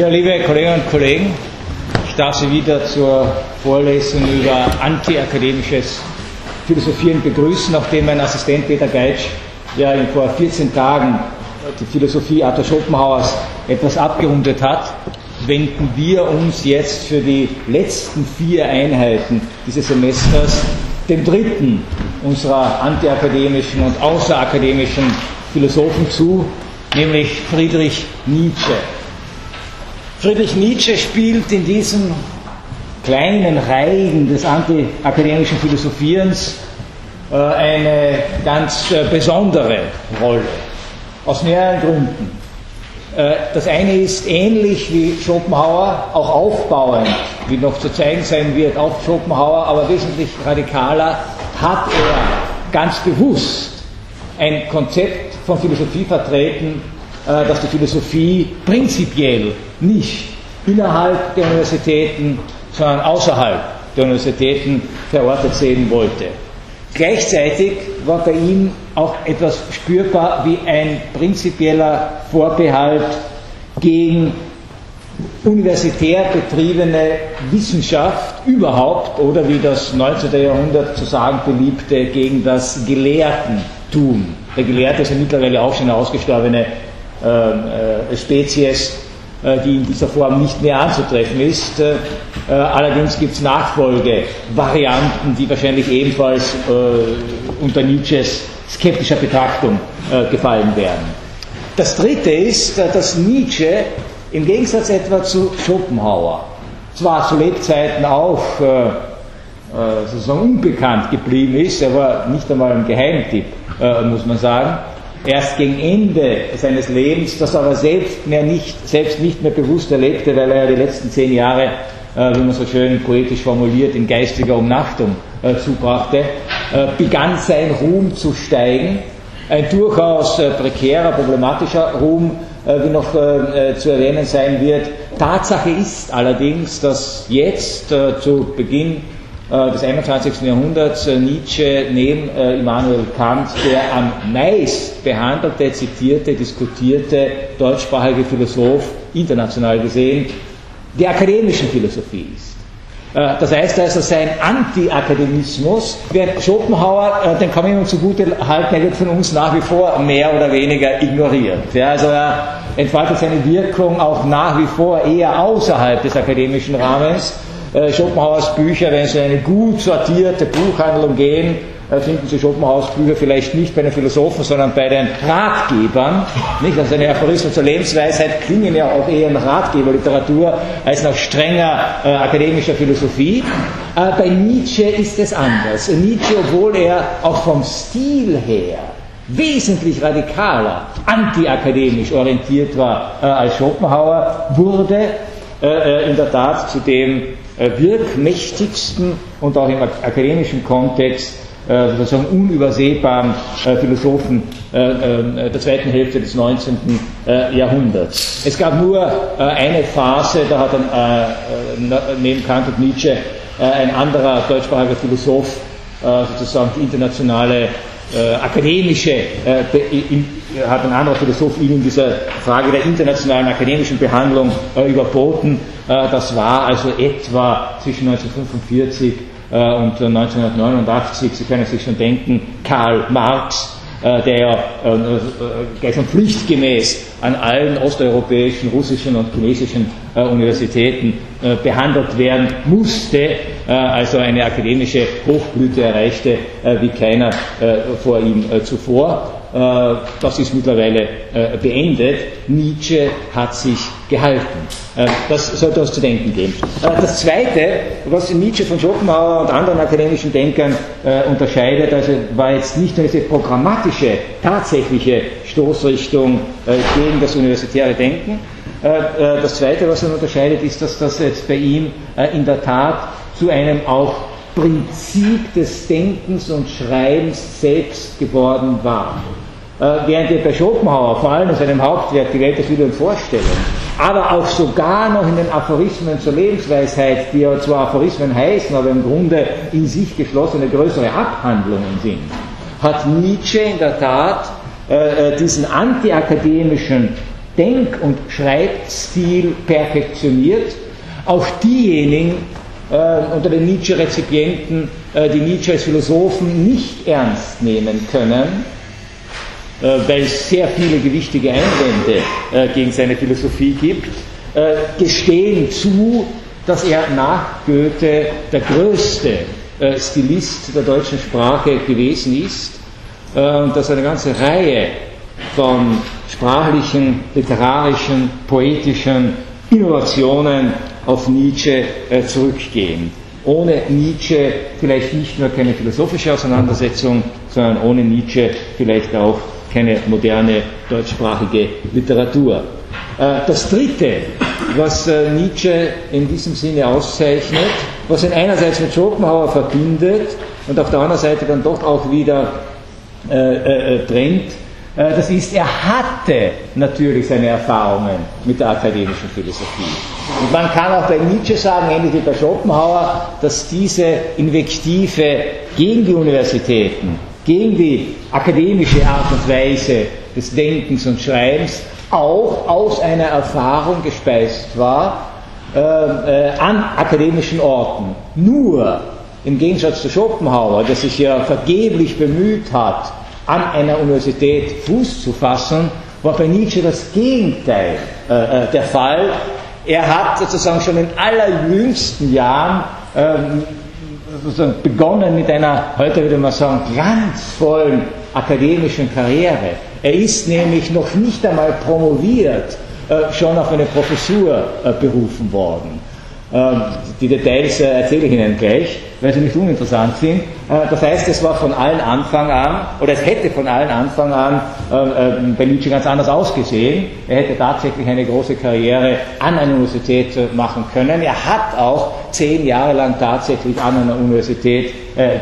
Ja, liebe Kolleginnen und Kollegen, ich darf Sie wieder zur Vorlesung über antiakademisches Philosophieren begrüßen, nachdem mein Assistent Peter Geitsch ja vor 14 Tagen die Philosophie Arthur Schopenhauers etwas abgerundet hat, wenden wir uns jetzt für die letzten vier Einheiten dieses Semesters dem dritten unserer antiakademischen und außerakademischen Philosophen zu, nämlich Friedrich Nietzsche. Friedrich Nietzsche spielt in diesen kleinen Reihen des antiakademischen Philosophierens äh, eine ganz äh, besondere Rolle. Aus mehreren Gründen. Äh, das eine ist ähnlich wie Schopenhauer, auch aufbauend, wie noch zu zeigen sein wird, auf Schopenhauer, aber wesentlich radikaler, hat er ganz bewusst ein Konzept von Philosophie vertreten, dass die Philosophie prinzipiell nicht innerhalb der Universitäten, sondern außerhalb der Universitäten verortet sehen wollte. Gleichzeitig war bei ihm auch etwas spürbar wie ein prinzipieller Vorbehalt gegen universitär betriebene Wissenschaft überhaupt oder wie das 19. Jahrhundert zu sagen beliebte, gegen das Gelehrtentum. Der Gelehrte ist ja mittlerweile auch schon eine ausgestorbene äh, äh, Spezies, die in dieser Form nicht mehr anzutreffen ist. Äh, äh, allerdings gibt es Nachfolgevarianten, die wahrscheinlich ebenfalls unter Nietzsches skeptischer Betrachtung gefallen werden. Das Dritte ist, dass Nietzsche im Gegensatz etwa zu Schopenhauer zwar zu Lebzeiten auch sozusagen unbekannt geblieben ist, er war nicht einmal ein Geheimtipp, muss man sagen, erst gegen Ende seines Lebens, das aber selbst, mehr nicht, selbst nicht mehr bewusst erlebte, weil er die letzten zehn Jahre, äh, wie man so schön poetisch formuliert, in geistiger Umnachtung äh, zubrachte, äh, begann sein Ruhm zu steigen. Ein durchaus äh, prekärer, problematischer Ruhm, äh, wie noch äh, zu erwähnen sein wird. Tatsache ist allerdings, dass jetzt zu Beginn des 21. Jahrhunderts äh, Nietzsche neben äh, Immanuel Kant der am meist behandelte, zitierte, diskutierte deutschsprachige Philosoph, international gesehen, der akademischen Philosophie ist. Das heißt also, sein Anti-Akademismus, während Schopenhauer, den kann man ihm zugute halten, er wird von uns nach wie vor mehr oder weniger ignoriert. Ja, also er entfaltet seine Wirkung auch nach wie vor eher außerhalb des akademischen Rahmens äh, Schopenhauers Bücher, wenn Sie in eine gut sortierte Buchhandlung gehen, äh, finden Sie Schopenhauers Bücher vielleicht nicht bei den Philosophen, sondern bei den Ratgebern. Nicht? Also eine Aphorismen zur Lebensweisheit klingen ja auch eher in Ratgeberliteratur als nach strenger äh, akademischer Philosophie. Äh, bei Nietzsche ist es anders. Nietzsche, obwohl er auch vom Stil her wesentlich radikaler, antiakademisch orientiert war äh, als Schopenhauer, wurde äh, in der Tat zu dem äh, wirkmächtigsten und auch im akademischen Kontext äh, sozusagen unübersehbaren äh, Philosophen der zweiten Hälfte des 19. Jahrhunderts. Es gab nur eine Phase, da hat dann neben Kant und Nietzsche ein anderer deutschsprachiger Philosoph sozusagen die internationale akademische, hat ein anderer Philosoph ihn in dieser Frage der internationalen akademischen Behandlung überboten. Äh, das war also etwa zwischen 1945 äh, und 1989, Sie können sich schon denken, Karl Marx, äh, der ja gleich schon pflichtgemäß an allen osteuropäischen, russischen und chinesischen Universitäten behandelt werden musste, also eine akademische Hochblüte erreichte wie keiner vor ihm zuvor. Das ist mittlerweile beendet. Nietzsche hat sich gehalten. Das sollte uns zu denken geben. Das Zweite, was Nietzsche von Schopenhauer und anderen akademischen Denkern unterscheidet, also war jetzt nicht nur diese programmatische, tatsächliche Stoßrichtung gegen das universitäre Denken, das Zweite, was er unterscheidet, ist, dass das jetzt bei ihm in der Tat zu einem auch Prinzip des Denkens und Schreibens selbst geworden war. Äh, während wir bei Schopenhauer vor allem in seinem Hauptwerk Die Welt des Willen vorstellen, aber auch sogar noch in den Aphorismen zur Lebensweisheit, die ja zwar Aphorismen heißen, aber im Grunde in sich geschlossene größere Abhandlungen sind, hat Nietzsche in der Tat äh, äh diesen antiakademischen Denk- und Schreibstil perfektioniert. Auch diejenigen, äh, unter den Nietzsche-Rezipienten, äh, die Nietzsche als Philosophen nicht ernst nehmen können, weil es sehr viele gewichtige Einwände äh, gegen seine Philosophie gibt, äh, gestehen zu, dass er nach Goethe der größte äh, Stilist der deutschen Sprache gewesen ist und dass eine ganze Reihe von sprachlichen, literarischen, poetischen Innovationen auf Nietzsche äh, zurückgehen. Ohne Nietzsche vielleicht nicht nur keine philosophische Auseinandersetzung, sondern ohne Nietzsche vielleicht auch keine moderne deutschsprachige Literatur. Äh, das Dritte, was äh, Nietzsche in diesem Sinne auszeichnet, was ihn einerseits mit Schopenhauer verbindet und auf der anderen Seite dann doch auch wieder äh, trennt, das ist, er hatte natürlich seine Erfahrungen mit der akademischen Philosophie. Und man kann auch bei Nietzsche sagen, ähnlich wie bei Schopenhauer, dass diese Invektive gegen die Universitäten, gegen die akademische Art und Weise des Denkens und Schreibens auch aus einer Erfahrung gespeist war äh, äh, an akademischen Orten. Nur im Gegensatz zu Schopenhauer, der sich ja vergeblich bemüht hat, an einer Universität Fuß zu fassen, war bei Nietzsche das Gegenteil äh, äh, der Fall. Er hat sozusagen schon in allerjüngsten Jahren ähm, sozusagen begonnen mit einer, heute würde man sagen, glanzvollen akademischen Karriere. Er ist nämlich noch nicht einmal promoviert, äh, schon auf eine Professur äh, berufen worden. Ähm, die Details äh, erzähle ich Ihnen gleich, weil sie nicht uninteressant sind. Äh, das heißt, es war von allen Anfang an, oder es hätte von allen Anfang an äh, bei Nietzsche ganz anders ausgesehen. Er hätte tatsächlich eine große Karriere an einer Universität machen können. Er hat auch zehn Jahre lang tatsächlich an einer Universität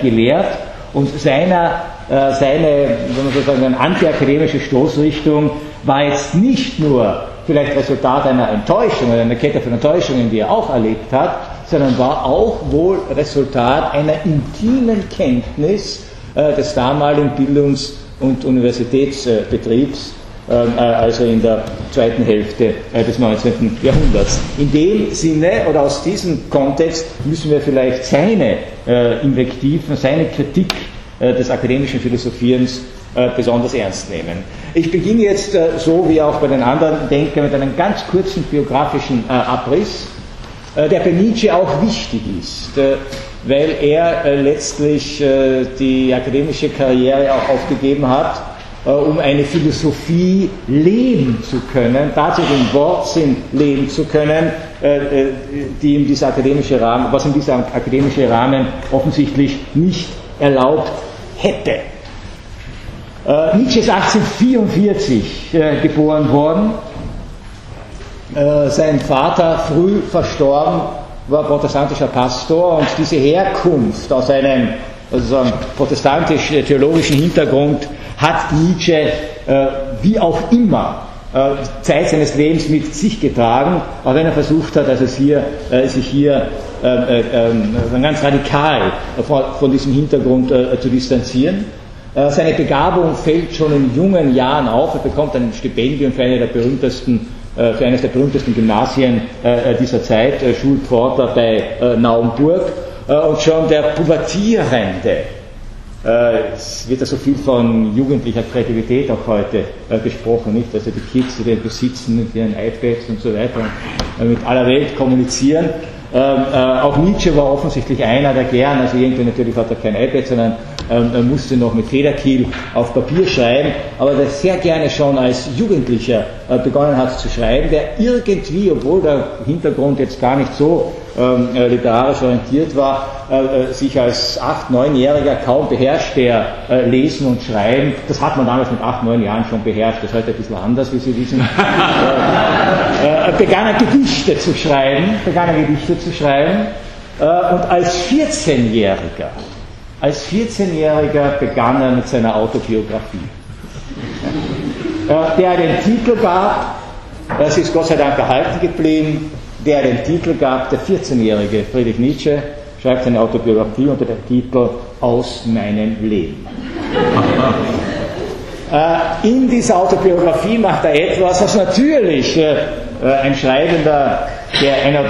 gelehrt und seiner, seine, wenn man so sagen, antiakademische Stoßrichtung war jetzt nicht nur vielleicht Resultat einer Enttäuschung oder einer Kette von Enttäuschungen, die er auch erlebt hat, sondern war auch wohl Resultat einer intimen Kenntnis äh, des damaligen Bildungs- und Universitätsbetriebs, ähm, äh, also in der zweiten Hälfte äh, des 19. Jahrhunderts. In dem Sinne oder aus diesem Kontext müssen wir vielleicht seine äh, Invektiven, seine Kritik äh, des akademischen Philosophierens äh, besonders ernst nehmen. Ich beginne jetzt äh, so wie auch bei den anderen Denkern mit einem ganz kurzen biografischen äh, Abriss, der bei Nietzsche auch wichtig ist, weil er letztlich die akademische Karriere auch aufgegeben hat, um eine Philosophie leben zu können, tatsächlich im Wortsinn leben zu können, die ihm dieser akademische Rahmen, was ihm dieser akademische Rahmen offensichtlich nicht erlaubt hätte. Äh, Nietzsche ist 1844 äh, geboren worden. Äh, sein Vater, früh verstorben, war protestantischer Pastor und diese Herkunft aus einem also protestantisch-theologischen Hintergrund hat Nietzsche äh, wie auch immer äh, Zeit seines Lebens mit sich getragen, auch wenn er versucht hat, also hier, äh, sich hier äh, äh, ganz radikal von, von diesem Hintergrund zu distanzieren. Seine Begabung fällt schon in jungen Jahren auf. Er bekommt ein Stipendium für, eine der berühmtesten, für eines der berühmtesten Gymnasien äh, dieser Zeit, Schulpforter bei Naumburg. Und schon der Pubertierende, es wird ja so viel von jugendlicher Kreativität auch heute gesprochen, nicht? Also die Kids, die den besitzen mit ihren iPads und so weiter, mit aller Welt kommunizieren. Ähm, auch Nietzsche war offensichtlich einer, der gern, also irgendwie natürlich hat er kein iPad, sondern ähm, er musste noch mit Federkiel auf Papier schreiben, aber der sehr gerne schon als Jugendlicher äh, begonnen hat zu schreiben, der irgendwie, obwohl der Hintergrund jetzt gar nicht so ähm, äh, literarisch orientiert war, äh, sich als 8-, 9-Jähriger kaum beherrscht, der Lesen und Schreiben, das hat man damals mit 8, 9 Jahren schon beherrscht, das ist heute ein bisschen anders, wie Sie wissen, begann er Gedichte zu schreiben, begann er Gedichte zu schreiben, und als 14-Jähriger als 14-Jähriger begann er mit seiner Autobiografie, der den Titel gab, das ist Gott sei Dank erhalten geblieben, der den Titel gab, der 14-jährige Friedrich Nietzsche schreibt seine Autobiografie unter dem Titel Aus meinem Leben. Äh, in dieser Autobiografie macht er etwas, was natürlich äh, ein Schreibender, der eine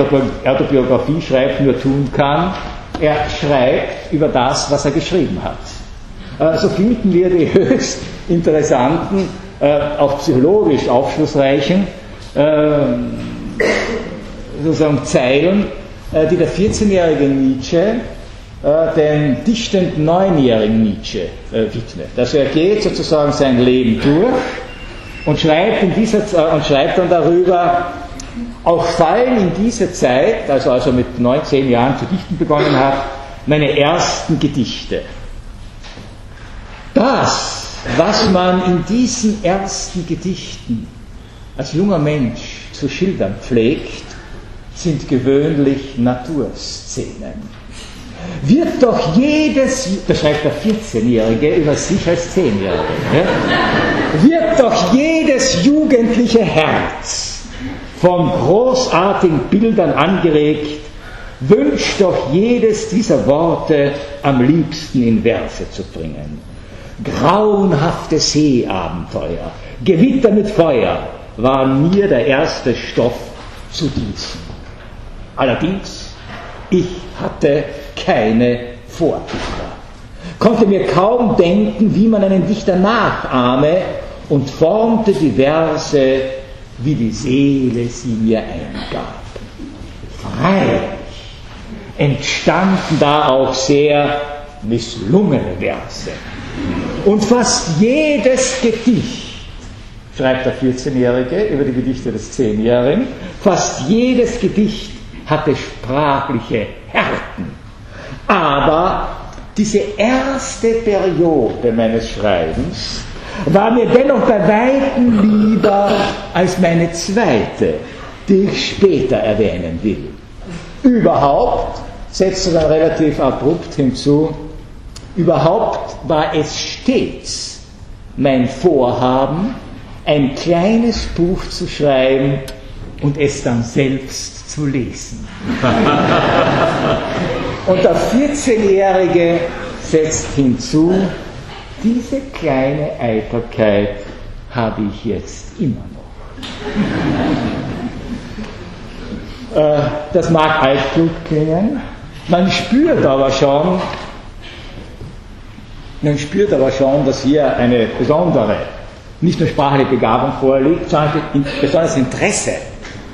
Autobiografie schreibt, nur tun kann er schreibt über das, was er geschrieben hat. Äh, so finden wir die höchst interessanten, äh, auch psychologisch aufschlussreichen äh, sozusagen Zeilen, die der 14-jährige Nietzsche den dichtend neunjährigen Nietzsche widmet. Also er geht sozusagen sein Leben durch und schreibt, in dieser, und schreibt dann darüber, auch fallen in dieser Zeit, also als er mit 19 Jahren zu dichten begonnen hat, meine ersten Gedichte. Das, was man in diesen ersten Gedichten als junger Mensch zu schildern pflegt, sind gewöhnlich Naturszenen. Wird doch jedes, das schreibt der 14-Jährige über sich als 10-Jährige, wird doch jedes jugendliche Herz von großartigen Bildern angeregt, wünscht doch jedes dieser Worte am liebsten in Verse zu bringen. Grauenhafte Seeabenteuer, Gewitter mit Feuer waren mir der erste Stoff zu diesen. Allerdings, ich hatte keine Vorbilder, konnte mir kaum denken, wie man einen Dichter nachahme und formte die Verse wie die Seele sie mir eingab. Freilich entstanden da auch sehr misslungene Verse. Und fast jedes Gedicht, schreibt der 14-Jährige über die Gedichte des 10-Jährigen, fast jedes Gedicht hatte sprachliche Härten. Aber diese erste Periode meines Schreibens war mir dennoch bei weitem lieber als meine zweite, die ich später erwähnen will. Überhaupt, setzt er dann relativ abrupt hinzu, überhaupt war es stets mein Vorhaben, ein kleines Buch zu schreiben und es dann selbst zu lesen. und der 14-Jährige setzt hinzu, diese kleine Eitelkeit habe ich jetzt immer noch. Äh, das mag altklug klingen, man spürt aber schon, man spürt aber schon, dass hier eine besondere, nicht nur sprachliche Begabung vorliegt, sondern ein besonderes Interesse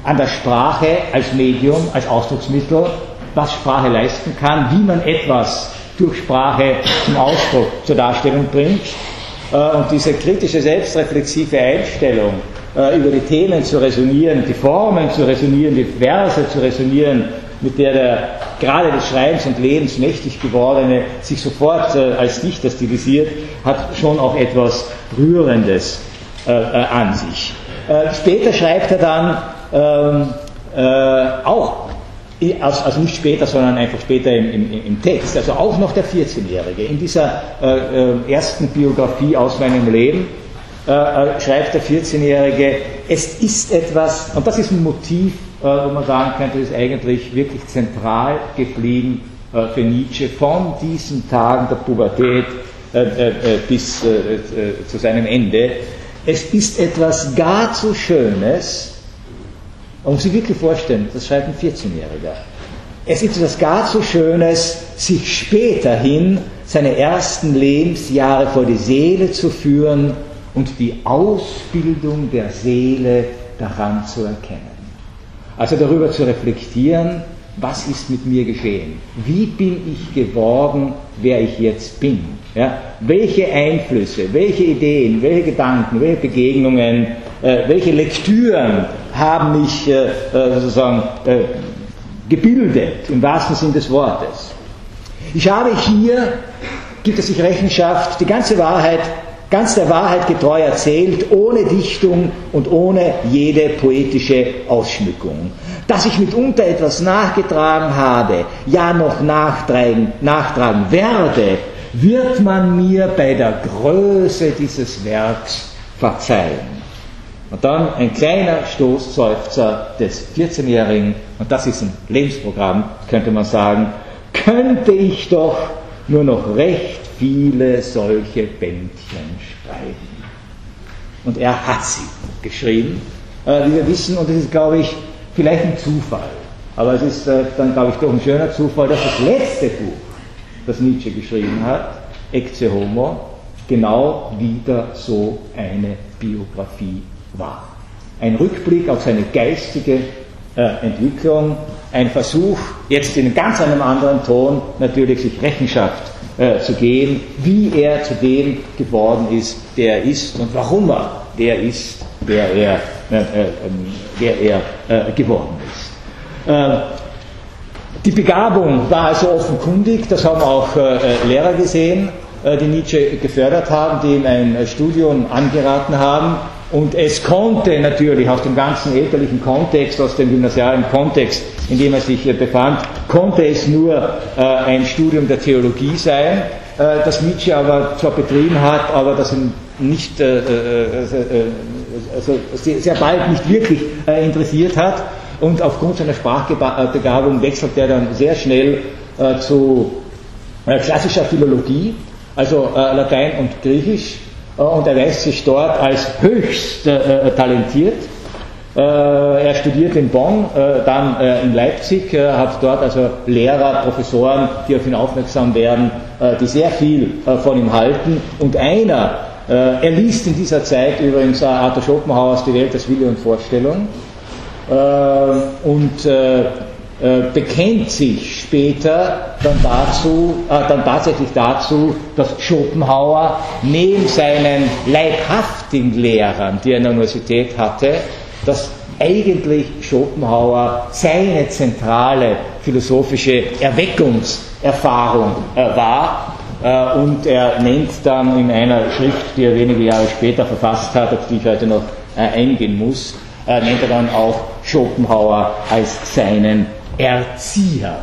an der Sprache als Medium, als Ausdrucksmittel, was Sprache leisten kann, wie man etwas durch Sprache zum Ausdruck, zur Darstellung bringt. Äh, und diese kritische, selbstreflexive Einstellung, äh, über die Themen zu resonieren, die Formen zu resonieren, die Verse zu resonieren, mit der der gerade des Schreibens und Lebens mächtig gewordene sich sofort äh, als Dichter stilisiert, hat schon auch etwas Rührendes an sich. Später schreibt er dann ähm, auch also nicht später, sondern einfach später im, im, im Text, also auch noch der 14-Jährige. In dieser äh, äh, ersten Biografie aus meinem Leben äh, äh schreibt der 14-Jährige, es ist etwas, und das ist ein Motiv, äh, wo man sagen könnte, ist eigentlich wirklich zentral geblieben äh, für Nietzsche von diesen Tagen der Pubertät bis zu seinem Ende. Es ist etwas gar zu Schönes, man muss sich wirklich vorstellen, das schreibt ein 14-Jähriger. Es ist etwas gar zu Schönes, sich späterhin seine ersten Lebensjahre vor die Seele zu führen und die Ausbildung der Seele daran zu erkennen. Also darüber zu reflektieren, was ist mit mir geschehen? Wie bin ich geworden, wer ich jetzt bin? Ja? Welche Einflüsse, welche Ideen, welche Gedanken, welche Begegnungen, äh, welche Lektüren haben mich äh, äh sozusagen äh, gebildet, im wahrsten Sinn des Wortes? Ich habe hier, gibt es sich Rechenschaft, die ganze Wahrheit ganz der Wahrheit getreu erzählt, ohne Dichtung und ohne jede poetische Ausschmückung. Dass ich mitunter etwas nachgetragen habe, ja noch nachtragen, nachtragen werde, wird man mir bei der Größe dieses Werks verzeihen. Und dann ein kleiner Stoßseufzer des 14-Jährigen, und das ist ein Lebensprogramm, könnte man sagen, könnte ich doch nur noch recht viele solche Bändchen schreiben. Und er hat sie geschrieben, äh, wie wir wissen, und das ist, glaube ich, vielleicht ein Zufall. Aber es ist äh, dann, glaube ich, doch ein schöner Zufall, dass das letzte Buch, das Nietzsche geschrieben hat, Ecce Homo, genau wieder so eine Biografie war. Ein Rückblick auf seine geistige äh, Entwicklung, ein Versuch, jetzt in ganz einem anderen Ton natürlich sich Rechenschaft äh, zu geben, wie er zu dem geworden ist, der er ist und warum er der ist, der er, äh, äh, der er äh, geworden ist. Äh, die Begabung war also offenkundig, das haben auch äh, Lehrer gesehen, die Nietzsche gefördert haben, die ihm ein Studium angeraten haben. Und es konnte natürlich aus dem ganzen elterlichen Kontext, aus dem gymnasialen Kontext, in dem er sich befand, konnte es nur äh, ein Studium der Theologie sein, äh, das Nietzsche aber zwar betrieben hat, aber das ihn nicht, äh, also sehr bald nicht wirklich interessiert hat. Und aufgrund seiner Sprachbegabung wechselt er dann sehr schnell zu klassischer Philologie, also Latein und Griechisch, und erweist sich dort als höchst talentiert äh, er studiert in Bonn, äh, dann äh, in Leipzig, hat dort also Lehrer, Professoren, die auf ihn aufmerksam werden, die sehr viel von ihm halten. Und einer, er liest in dieser Zeit übrigens Arthur Schopenhauers Die Welt als Wille und Vorstellung und bekennt sich später dann dazu, dann tatsächlich dazu, dass Schopenhauer neben seinen leibhaftigen Lehrern, die er in der Universität hatte, dass eigentlich Schopenhauer seine zentrale philosophische Erweckungserfahrung äh, war. Äh, und er nennt dann in einer Schrift, die er wenige Jahre später verfasst hat, auf die ich heute noch äh, eingehen muss, nennt er dann auch Schopenhauer als seinen Erzieher.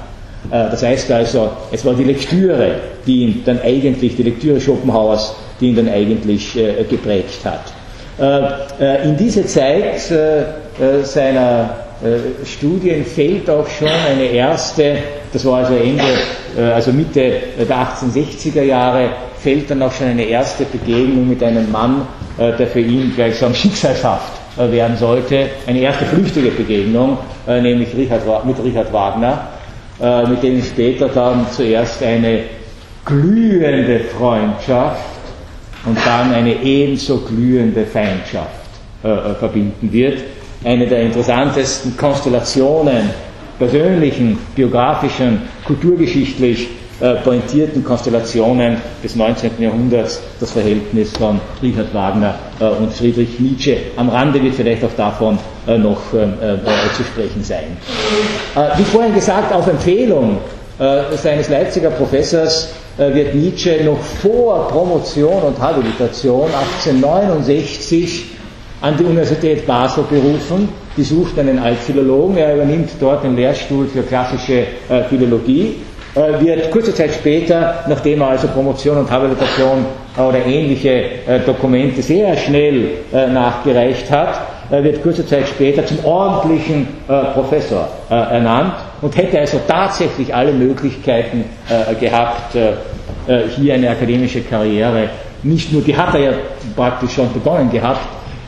Das heißt also, es war die Lektüre, die ihn dann eigentlich, die Lektüre Schopenhauers, die ihn dann eigentlich geprägt hat. Äh, äh, in diese Zeit äh, seiner Studien fällt auch schon eine erste, das war also Ende, also Mitte der 1860er Jahre, fällt dann auch schon eine erste Begegnung mit einem Mann, der für ihn gleichsam schicksalshaft werden sollte. Eine erste flüchtige Begegnung, nämlich Richard, mit Richard Wagner, mit dem später dann zuerst eine glühende Freundschaft und dann eine ebenso glühende Feindschaft äh, äh, verbinden wird. Eine der interessantesten Konstellationen, persönlichen, biografischen, kulturgeschichtlich äh, pointierten Konstellationen des 19. Jahrhunderts, das Verhältnis von Richard Wagner äh, und Friedrich Nietzsche. Am Rande wird vielleicht auch davon äh, noch ähm, äh, zu sprechen sein. wie vorhin gesagt, auf Empfehlung seines Leipziger Professors wird Nietzsche noch vor Promotion und Habilitation 1869 an die Universität Basel berufen. Die sucht einen Altphilologen, er übernimmt dort den Lehrstuhl für klassische Philologie, wird kurze Zeit später, nachdem er also Promotion und Habilitation oder ähnliche Dokumente sehr schnell nachgereicht hat, wird kurze Zeit später zum ordentlichen Professor ernannt und hätte also tatsächlich alle Möglichkeiten äh, gehabt, äh, äh, hier eine akademische Karriere, nicht nur, die hat er ja praktisch schon begonnen gehabt,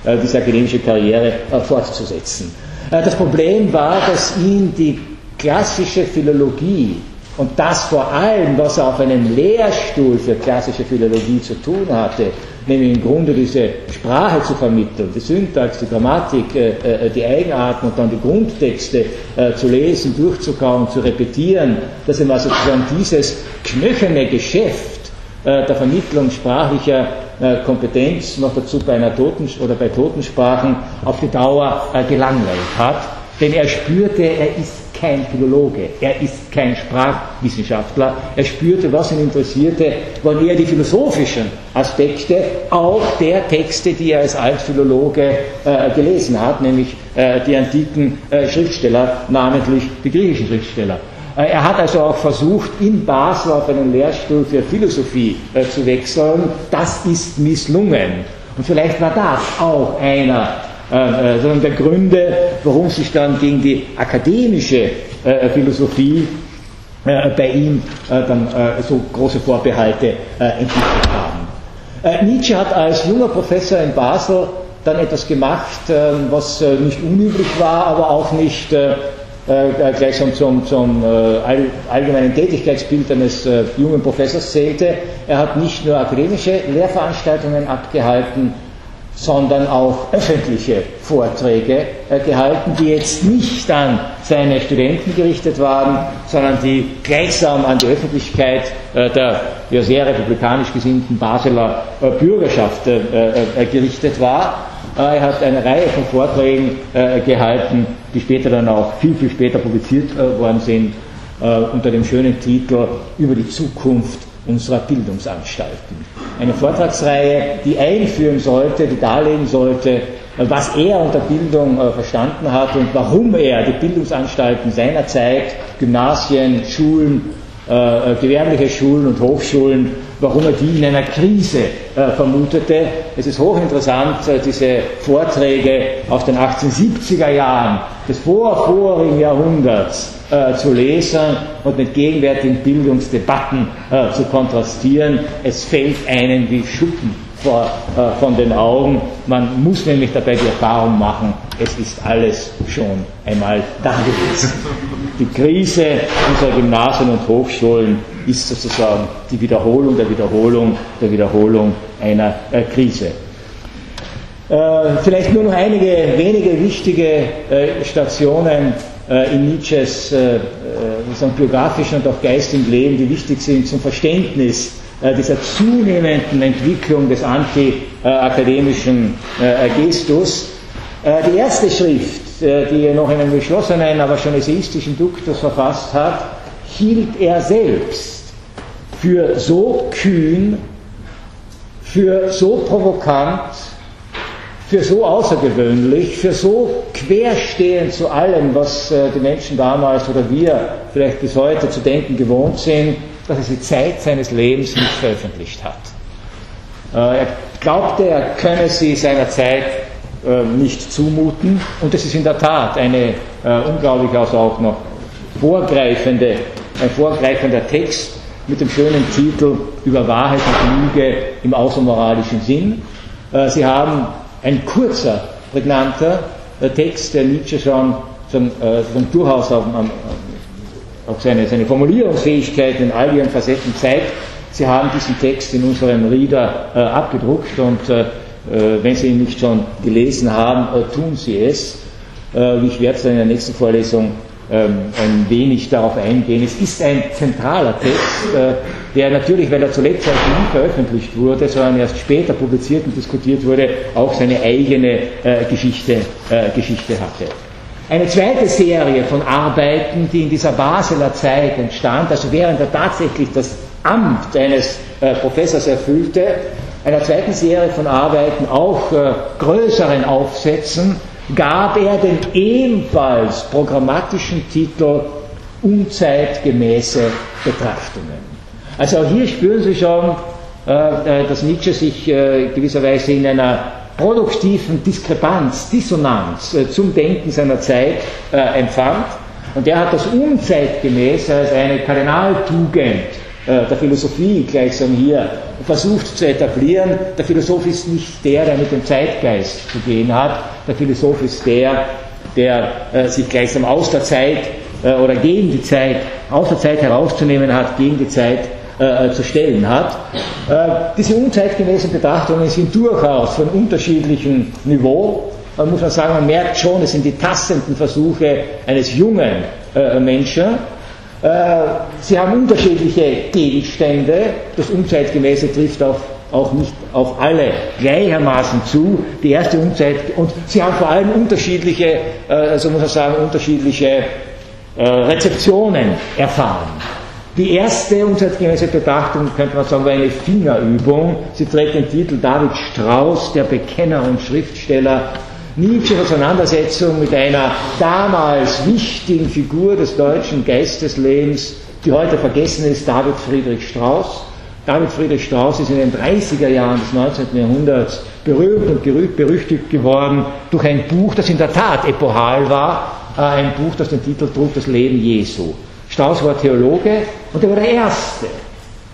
äh, diese akademische Karriere äh, fortzusetzen. Äh, das Problem war, dass ihn die klassische Philologie und das vor allem, was er auf einem Lehrstuhl für klassische Philologie zu tun hatte, nämlich im Grunde diese Sprache zu vermitteln, die Syntax, die Grammatik, die Eigenarten und dann die Grundtexte zu lesen, durchzukauen, zu repetieren, dass ihm also sozusagen dieses knöcherne Geschäft der Vermittlung sprachlicher Kompetenz noch dazu bei einer Toten oder bei Totensprachen auf die Dauer gelangweilt hat, denn er spürte, er ist kein Philologe, er ist kein Sprachwissenschaftler. Er spürte, was ihn interessierte, waren eher die philosophischen Aspekte auch der Texte, die er als Altphilologe äh, gelesen hat, nämlich äh, die antiken äh, Schriftsteller, namentlich die griechischen Schriftsteller. Äh, er hat also auch versucht, in Basel auf einen Lehrstuhl für Philosophie äh, zu wechseln. Das ist misslungen. Und vielleicht war das auch einer äh, äh, sondern der Gründe, warum sich dann gegen die akademische äh, Philosophie bei ihm dann so große Vorbehalte entwickelt haben. Nietzsche hat als junger Professor in Basel dann etwas gemacht, was nicht unüblich war, aber auch nicht gleichsam zum, zum allgemeinen Tätigkeitsbild eines jungen Professors zählte. Er hat nicht nur akademische Lehrveranstaltungen abgehalten, sondern auch öffentliche Vorträge äh, gehalten, die jetzt nicht an seine Studenten gerichtet waren, sondern die gleichsam an die Öffentlichkeit äh, der sehr republikanisch gesinnten Basler äh, Bürgerschaft gerichtet war. Er hat eine Reihe von Vorträgen gehalten, die später dann auch viel, viel später publiziert worden sind, unter dem schönen Titel über die Zukunft unserer Bildungsanstalten. Eine Vortragsreihe, die einführen sollte, die darlegen sollte, was er unter Bildung äh, verstanden hat und warum er die Bildungsanstalten seiner Zeit, Gymnasien, Schulen, äh, äh, gewerbliche Schulen und Hochschulen, warum er die in einer Krise äh, vermutete. Es ist hochinteressant, diese Vorträge aus den 1870er Jahren des vorvorigen Jahrhunderts äh, zu lesen und mit gegenwärtigen Bildungsdebatten äh, zu kontrastieren. Es fällt einen wie Schuppen vor, äh, von den Augen. Man muss nämlich dabei die Erfahrung machen, es ist alles schon einmal da gewesen. Die Krise unserer Gymnasien und Hochschulen ist sozusagen die Wiederholung der Wiederholung der Wiederholung einer äh, Krise. Äh, vielleicht nur noch einige wenige wichtige äh, Stationen in Nietzsches äh, äh, biografischen und auch geistigen Leben, die wichtig sind zum Verständnis dieser zunehmenden Entwicklung des anti-akademischen Gestus. Die erste Schrift, die er noch in einem geschlossenen, aber schon essayistischen Duktus verfasst hat, hielt er selbst für so kühn, für so provokant, für so außergewöhnlich, für so querstehend zu allem, was äh, die Menschen damals oder wir vielleicht bis heute zu denken gewohnt sind, dass er die Zeit seines Lebens nicht veröffentlicht hat. Äh, er glaubte, er könne sie seiner Zeit äh, nicht zumuten und es ist in der Tat eine unglaublich also auch noch vorgreifende, ein vorgreifender Text mit dem schönen Titel über Wahrheit und Lüge im außermoralischen Sinn. Sie haben ein kurzer, prägnanter äh, Text, der Nietzsche schon äh, durchaus auf, auf seine, seine Formulierungsfähigkeit in all ihren Facetten zeigt. Sie haben diesen Text in unserem Reader äh, abgedruckt und äh, äh wenn Sie ihn nicht schon gelesen haben, äh, tun Sie es. ich werde es dann in der nächsten Vorlesung ähm, ein wenig darauf eingehen. Es ist ein zentraler Text, äh, der natürlich, weil er zu Lebzeiten nie veröffentlicht wurde, sondern erst später publiziert und diskutiert wurde, auch seine eigene äh, Geschichte, äh, Geschichte hatte. Eine zweite Serie von Arbeiten, die in dieser Basler Zeit entstand, also während er tatsächlich das Amt eines Professors erfüllte, einer zweiten Serie von Arbeiten, auch größeren Aufsätzen, gab er den ebenfalls programmatischen Titel unzeitgemäße Betrachtungen. Also auch hier spüren Sie schon, äh, äh, dass Nietzsche sich äh, gewisserweise in einer produktiven Diskrepanz, Dissonanz zum Denken seiner Zeit empfand. Und er hat das unzeitgemäß als eine Kardinaltugend der Philosophie gleichsam hier versucht zu etablieren. Der Philosoph ist nicht der, der mit dem Zeitgeist zu gehen hat. Der Philosoph ist der, der äh, sich gleichsam aus der Zeit äh, oder gegen die Zeit, aus der Zeit herauszunehmen hat, gegen die Zeit äh, zu stellen hat. Äh, diese unzeitgemäßen Betrachtungen sind durchaus von unterschiedlichem Niveau. Da muss man sagen, man merkt schon, es sind die tastenden Versuche eines jungen äh, Menschen. Äh, sie haben unterschiedliche Gegenstände. Das Unzeitgemäße trifft auf auch nicht auf alle gleichermaßen zu. Die erste Unzeit, und sie haben vor allem unterschiedliche, äh, so muss man sagen, unterschiedliche äh, Rezeptionen erfahren. Die erste unzeitgemäße Betrachtung, könnte man sagen, war eine Fingerübung. Sie trägt den Titel David Strauß, der Bekenner und Schriftsteller. Nietzsche Auseinandersetzung mit einer damals wichtigen Figur des deutschen Geisteslebens, die heute vergessen ist, David Friedrich Strauß. David Friedrich Strauß ist in den 30er Jahren des 19. Jahrhunderts berühmt und berüchtigt geworden durch ein Buch, das in der Tat epochal war, äh, ein Buch, das den Titel trug, Das Leben Jesu. Strauß war Theologe und er war der Erste,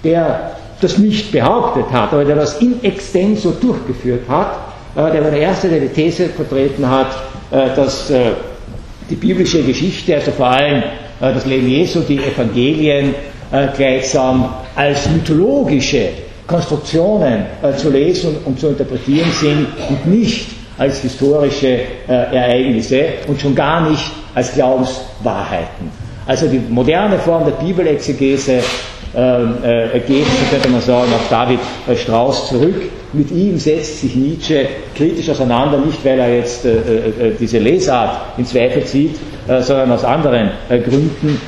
der das nicht behauptet hat, aber der das in extenso durchgeführt hat. Äh, der war der Erste, der die These vertreten hat, äh, dass die biblische Geschichte, also vor allem das Leben Jesu, die Evangelien, gleichsam als mythologische Konstruktionen äh, zu lesen und zu interpretieren sind und nicht als historische äh, Ereignisse und schon gar nicht als Glaubenswahrheiten. Also die moderne Form der Bibelexegese ähm, äh, geht, so könnte man sagen, auf David äh, Strauß zurück. Mit ihm setzt sich Nietzsche kritisch auseinander, nicht weil er jetzt äh, äh, diese Lesart in Zweifel zieht, sondern aus anderen Gründen,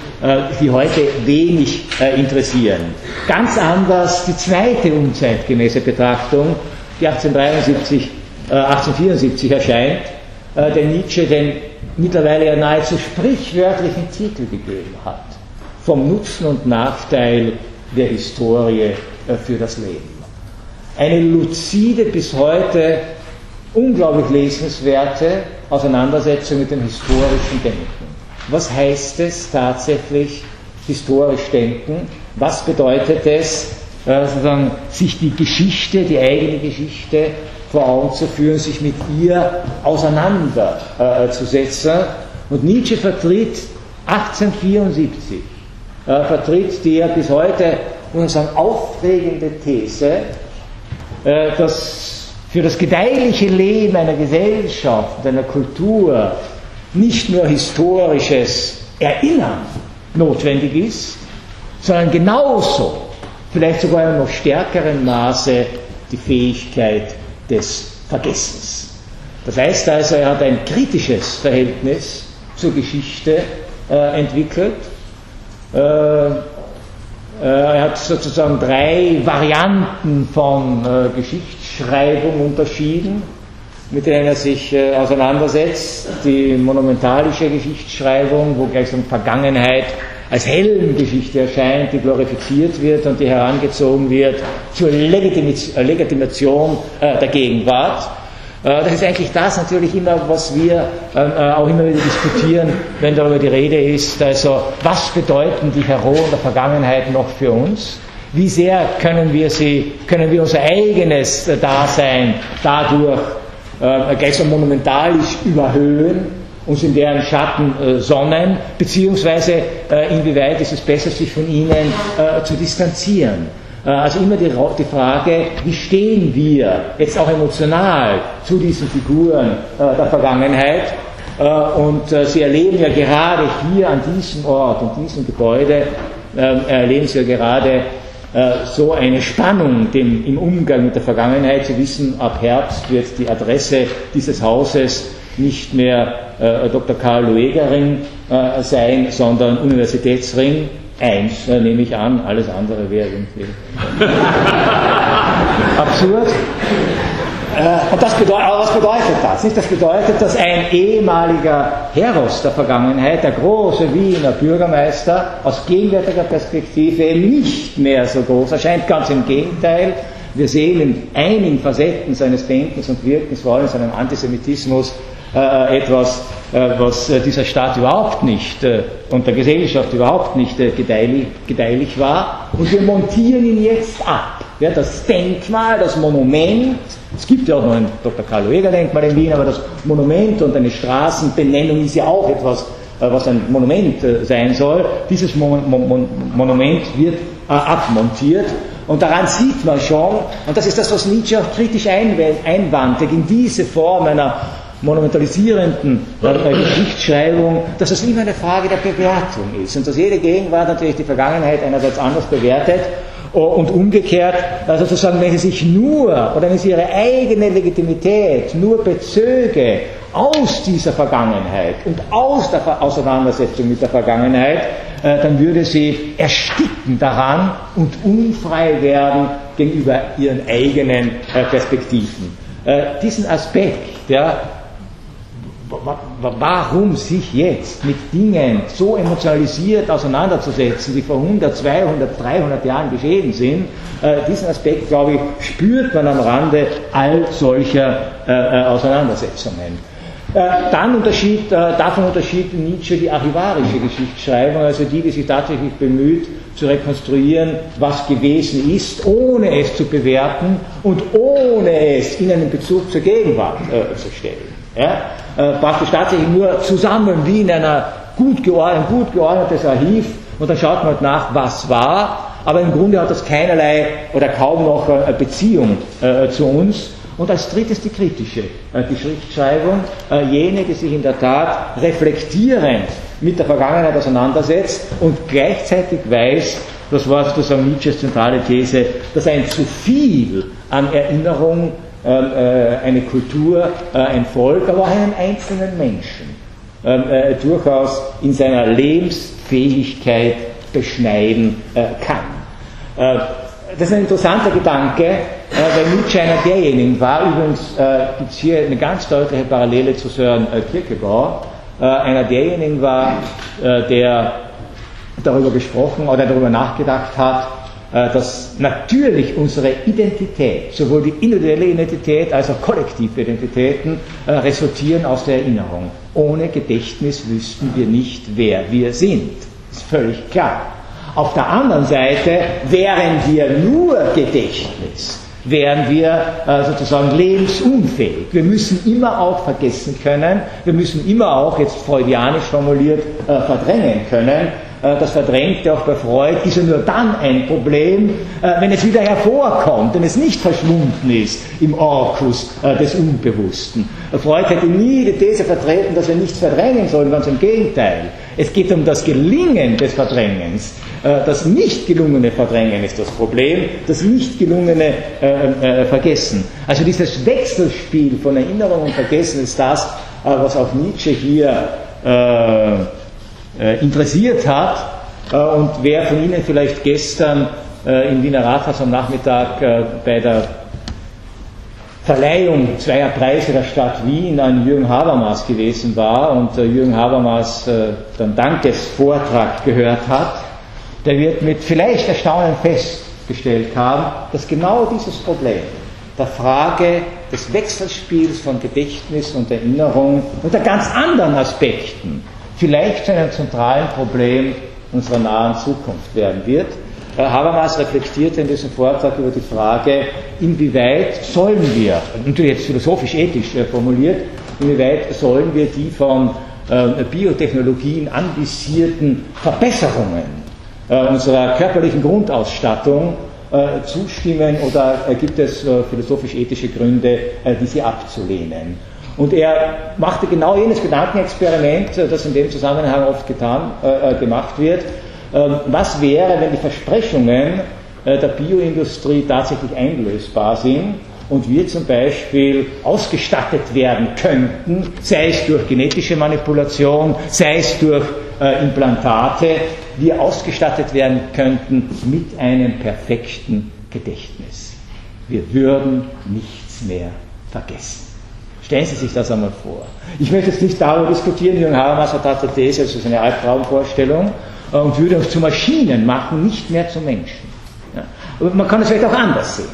die heute wenig interessieren. Ganz anders die zweite unzeitgemäße Betrachtung, die 1873, 1874 erscheint, der Nietzsche den mittlerweile ja nahezu sprichwörtlichen Titel gegeben hat vom Nutzen und Nachteil der Historie äh, für das Leben. Eine luzide bis heute unglaublich lesenswerte Auseinandersetzung mit dem historischen Denken. Was heißt es tatsächlich, historisch denken? Was bedeutet es, äh, sozusagen, sich die Geschichte, die eigene Geschichte vor Augen zu führen, sich mit ihr auseinanderzusetzen? Und Nietzsche vertritt 1874 äh, vertritt, die ja bis heute unsere aufregende These, äh, dass für das gedeihliche Leben einer Gesellschaft, einer Kultur nicht nur historisches Erinnern notwendig ist, sondern genauso, vielleicht sogar in noch stärkerem Maße, die Fähigkeit des Vergessens. Das heißt also, er hat ein kritisches Verhältnis zur Geschichte äh, entwickelt äh, er hat sozusagen drei Varianten von äh, Geschichtsschreibung unterschieden, mit denen er sich auseinandersetzt. Die monumentalische Geschichtsschreibung, wo gleich so eine Vergangenheit als Heldengeschichte erscheint, die glorifiziert wird und die herangezogen wird zur Legitimation der Gegenwart. Äh, das ist eigentlich das natürlich immer, was wir ähm, äh, auch immer wieder diskutieren, wenn darüber die Rede ist. Also, was bedeuten die Heroen der Vergangenheit noch für uns? Wie sehr können wir sie, können wir unser eigenes Dasein dadurch äh, gleich so monumentalisch überhöhen, uns in deren Schatten äh, sonnen, beziehungsweise äh, inwieweit ist es besser, sich von ihnen äh, zu distanzieren? Äh, also immer die, die, Frage, wie stehen wir jetzt auch emotional zu diesen Figuren äh, der Vergangenheit? Äh, und Sie erleben ja gerade hier an diesem Ort, in diesem Gebäude, erleben Sie ja gerade so eine Spannung dem, im Umgang mit der Vergangenheit. Sie wissen, ab Herbst wird die Adresse dieses Hauses nicht mehr Dr. Karl Luegerring sein, sondern Universitätsring eins, nehme ich an, alles andere wäre irgendwie absurd. Äh, und das bedeutet, aber was bedeutet das? Nicht? Das bedeutet, dass ein ehemaliger Heros der Vergangenheit, der große Wiener Bürgermeister, aus gegenwärtiger Perspektive nicht mehr so groß erscheint, ganz im Gegenteil. Wir sehen in einigen Facetten seines Denkens und Wirkens, vor allem seinem Antisemitismus, äh, etwas, was äh, dieser Staat überhaupt nicht äh, und der Gesellschaft überhaupt nicht äh, gedeihlich, gedeihlich, war. Und wir montieren ihn jetzt ab. Ja, das Denkmal, das Monument, es gibt ja auch noch ein Dr. Karl Lueger Denkmal in Wien, aber das Monument und eine Straßenbenennung ist ja auch etwas, äh, was ein Monument sein soll. Dieses Mon Mon Monument wird abmontiert. Und daran sieht man schon, und das ist das, was Nietzsche auch kritisch einwandte, gegen diese Form einer monumentalisierenden äh, Geschichtsschreibung, dass es immer eine Frage der Bewertung ist und dass jede Gegenwart natürlich die Vergangenheit einerseits anders bewertet und umgekehrt, also sozusagen, wenn sie sich nur oder wenn sie ihre eigene Legitimität nur bezöge aus dieser Vergangenheit und aus der Auseinandersetzung mit der Vergangenheit, äh, dann würde sie ersticken daran und unfrei werden gegenüber ihren eigenen Perspektiven. Diesen Aspekt, ja, warum sich jetzt mit Dingen so emotionalisiert auseinanderzusetzen, die vor 100, 200, 300 Jahren geschehen sind, äh, diesen Aspekt, glaube ich, spürt man am Rande all solcher äh, äh Auseinandersetzungen. Dann unterschied, davon unterschied Nietzsche die archivarische Geschichtsschreibung, also die, die sich tatsächlich bemüht, zu rekonstruieren, was gewesen ist, ohne es zu bewerten und ohne es in einen Bezug zur Gegenwart äh, zu stellen. Ja? Äh, praktisch tatsächlich nur zusammen wie in einer gut geordnet, gut geordnetes Archiv und dann schaut man halt nach, was war, aber im Grunde hat das keinerlei oder kaum noch eine Beziehung äh, zu uns. Und als drittes die kritische äh, Geschichtsschreibung, äh, jene, die sich in der Tat reflektierend mit der Vergangenheit auseinandersetzt und gleichzeitig weiß, das war sozusagen Nietzsches zentrale These, dass ein zu viel an Erinnerung äh, eine Kultur, ein Volk, aber auch einen einzelnen Menschen ähm, durchaus in seiner Lebensfähigkeit beschneiden kann. Das ist ein interessanter Gedanke, äh, weil Nietzsche einer derjenigen war, übrigens äh, gibt es hier eine ganz deutliche Parallele zu Sören äh, Kierkegaard, äh, einer derjenigen war, äh, der darüber gesprochen oder darüber nachgedacht hat, äh, dass natürlich unsere Identität, sowohl die individuelle Identität als auch kollektive Identitäten, äh, resultieren aus der Erinnerung. Ohne Gedächtnis wüssten wir nicht, wer wir sind. Das ist völlig klar. Auf der anderen Seite wären wir nur Gedächtnis, wären wir äh, sozusagen lebensunfähig. Wir müssen immer auch vergessen können, wir müssen immer auch, jetzt freudianisch formuliert, äh, verdrängen können. Äh, das Verdrängte auch bei Freud ist ja nur dann ein Problem, äh, wenn es wieder hervorkommt, wenn es nicht verschwunden ist im Orkus äh, des Unbewussten. Freud hätte nie die These vertreten, dass wir nichts verdrängen sollen, ganz im Gegenteil. Es geht um das Gelingen des Verdrängens. Das nicht gelungene Verdrängen ist das Problem, das nicht gelungene Vergessen. Also dieses Wechselspiel von Erinnerung und Vergessen ist das, was auch Nietzsche hier interessiert hat. und wer von Ihnen vielleicht gestern in Wiener Rathaus am Nachmittag bei der Verleihung zweier Preise der Stadt Wien an Jürgen Habermas gewesen war und Jürgen Habermas dann Dankesvortrag gehört hat, der wird mit vielleicht Erstaunen festgestellt haben, dass genau dieses Problem der Frage des Wechselspiels von Gedächtnis und Erinnerung unter ganz anderen Aspekten vielleicht zu einem zentralen Problem unserer nahen Zukunft werden wird. Habermas reflektierte in diesem Vortrag über die Frage, inwieweit sollen wir, natürlich jetzt philosophisch-ethisch äh, formuliert, inwieweit sollen wir die von äh, Biotechnologien anvisierten Verbesserungen äh, unserer körperlichen Grundausstattung zustimmen oder gibt es philosophisch-ethische Gründe, diese abzulehnen? Und er machte genau jenes Gedankenexperiment, das in dem Zusammenhang oft getan, äh, gemacht wird. Ähm, was wäre, wenn die Versprechungen äh, der Bioindustrie tatsächlich einlösbar sind und wir zum Beispiel ausgestattet werden könnten, sei es durch genetische Manipulation, sei es durch äh, Implantate, wir ausgestattet werden könnten mit einem perfekten Gedächtnis. Wir würden nichts mehr vergessen. Stellen Sie sich das einmal vor. Ich möchte jetzt nicht darüber diskutieren, Jürgen Habermas hat eine These, also eine Albtraumvorstellung, äh, und würde uns zu Maschinen machen, nicht mehr zu Menschen. Ja. Aber man kann es vielleicht auch anders sehen.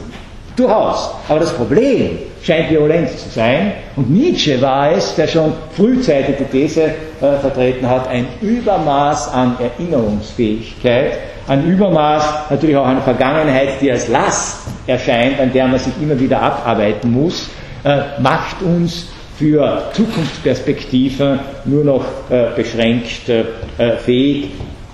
Durchaus. Aber das Problem scheint Violenz zu sein. Und Nietzsche war es, der schon frühzeitig die These äh, vertreten hat, ein Übermaß an Erinnerungsfähigkeit, ein Übermaß natürlich auch an Vergangenheit, die als Last erscheint, an der man sich immer wieder abarbeiten muss, macht uns für Zukunftsperspektiven nur noch äh, beschränkt äh, fähig,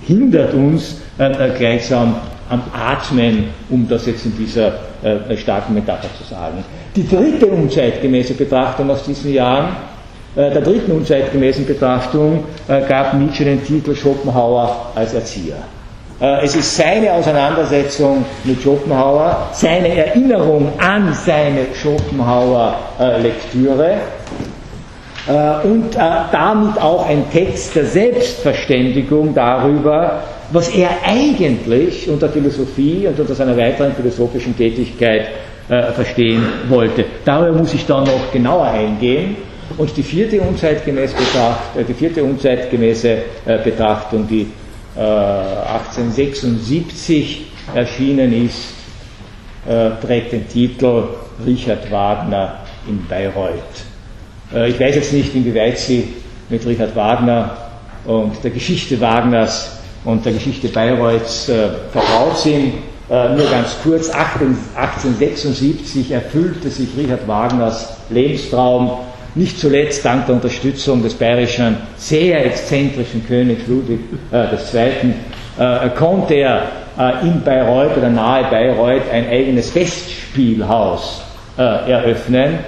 hindert uns äh, äh, gleichsam am Atmen, um das jetzt in dieser äh, starken Metapher zu sagen. Die dritte unzeitgemäße Betrachtung aus diesen Jahren, äh, der dritten unzeitgemäßen Betrachtung, äh, gab Nietzsche den Titel Schopenhauer als Erzieher. Äh, es ist seine Auseinandersetzung mit Schopenhauer, seine Erinnerung an seine Schopenhauer-Lektüre äh, und äh, damit auch ein Text der Selbstverständigung darüber, was er eigentlich unter Philosophie und unter seiner weiteren philosophischen Tätigkeit verstehen wollte. Darüber muss ich dann noch genauer eingehen. Und die vierte unzeitgemäße, Betracht, die vierte unzeitgemäße Betrachtung, die 1876 äh, erschienen ist, äh, trägt den Titel Richard Wagner in Bayreuth. Äh, ich weiß jetzt nicht, inwieweit Sie mit Richard Wagner und der Geschichte Wagners und der Geschichte Bayreuths vertraut sind. Nur ganz kurz, 1876 erfüllte sich Richard Wagners Lebenstraum nicht zuletzt dank der Unterstützung des bayerischen, sehr exzentrischen Königs Ludwig äh, II. Äh, konnte er äh, in Bayreuth oder nahe Bayreuth ein eigenes Festspielhaus äh, eröffnen.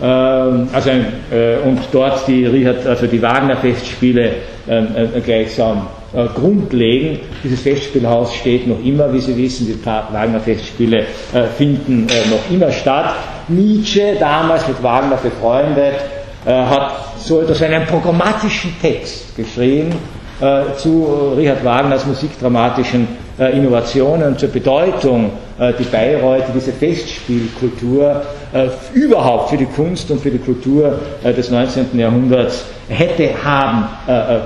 Ähm, also, äh, und dort die, also die Wagner-Festspiele ähm, äh, gleichsam grundlegen. Dieses Festspielhaus steht noch immer, wie Sie wissen, die Wagner-Festspiele finden noch immer statt. Nietzsche, damals mit Wagner befreundet, äh, hat so etwas einen programmatischen Text geschrieben äh, zu Richard Wagners musikdramatischen äh, Innovationen zur Bedeutung, die Bayreuth, diese Festspielkultur überhaupt für die Kunst und für die Kultur des 19. Jahrhunderts hätte haben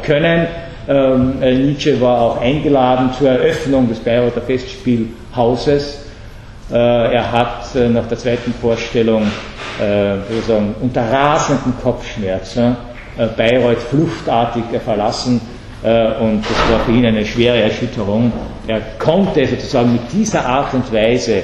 können. Ähm, Nietzsche war auch eingeladen zur Eröffnung des Bayreuther Festspielhauses er hat äh, nach der zweiten Vorstellung äh, sozusagen unter rasenden Kopfschmerzen Bayreuth fluchtartig verlassen und das war für ihn eine schwere Erschütterung. Er konnte sozusagen mit dieser Art und Weise,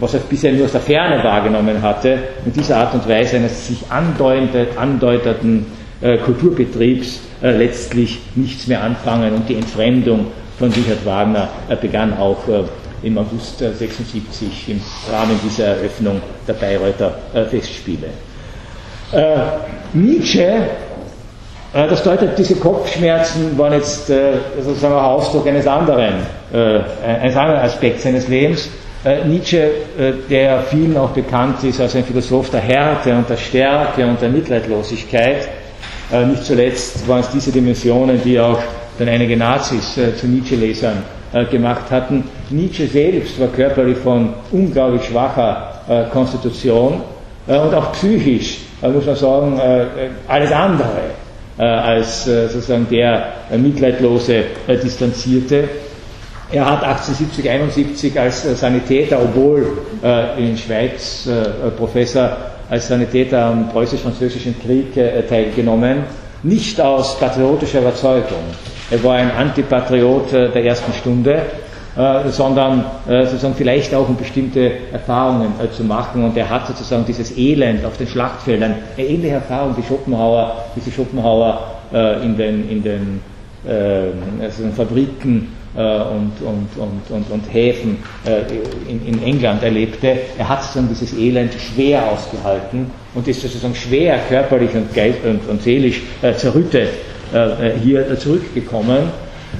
was er bisher nur aus der Ferne wahrgenommen hatte, mit dieser Art und Weise eines sich andeuteten Kulturbetriebs letztlich nichts mehr anfangen und die Entfremdung von Richard Wagner begann auch im August 76 im Rahmen dieser Eröffnung der Bayreuther äh, Festspiele. Äh, Nietzsche, äh, das deutet, diese Kopfschmerzen waren jetzt sozusagen ein Ausdruck eines anderen, eines anderen Aspekts seines Lebens. Nietzsche, der vielen auch bekannt ist als ein Philosoph der Härte und der Stärke und der Mitleidlosigkeit, nicht zuletzt waren es diese Dimensionen, die auch dann einige Nazis zu Nietzsche-Lesern äh, gemacht hatten. Nietzsche selbst war körperlich von unglaublich schwacher äh, Konstitution äh, und auch psychisch, muss man sagen, alles andere als sozusagen der mitleidlose, distanzierte. Er hat 1870, 71 als Sanitäter, obwohl in Schweiz Professor als Sanitäter am preußisch-französischen Krieg teilgenommen, nicht aus patriotischer Überzeugung, er war ein Antipatriot äh, der ersten Stunde, äh, sondern äh, sozusagen vielleicht auch um bestimmte Erfahrungen zu machen. Und er hat sozusagen dieses Elend auf den Schlachtfeldern, eine ähnliche Erfahrung wie Schopenhauer, wie sie Schopenhauer in den, in den also Fabriken und, und, und, und, und Häfen in, in England erlebte. Er hat sozusagen dieses Elend schwer ausgehalten und ist sozusagen schwer körperlich und, geist und, seelisch zerrüttet äh, hier zurückgekommen.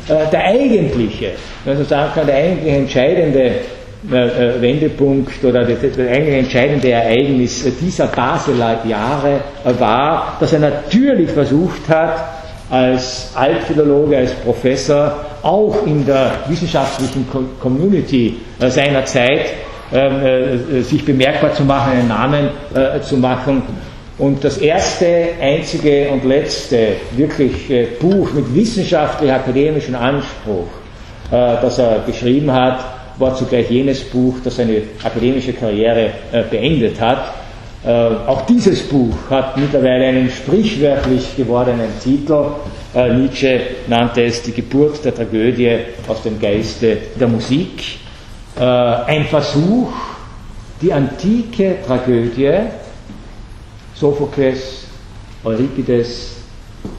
Äh, der eigentliche, also sagen kann, der eigentliche entscheidende äh, Wendepunkt oder das eigentlich entscheidende Ereignis dieser Basler Jahre war, dass er natürlich versucht hat, als Altphilologe, als Professor, auch in der wissenschaftlichen Community seiner Zeit ähm, sich bemerkbar zu machen, einen Namen zu machen und das erste, einzige und letzte wirklich äh, Buch mit wissenschaftlich-akademischem Anspruch, äh, das er geschrieben hat, war zugleich jenes Buch, das seine akademische Karriere äh, beendet hat. Auch dieses Buch hat mittlerweile einen sprichwörtlich gewordenen Titel. Nietzsche nannte es die Geburt der Tragödie aus dem Geiste der Musik. Ein Versuch, die antike Tragödie Sophokles, Euripides,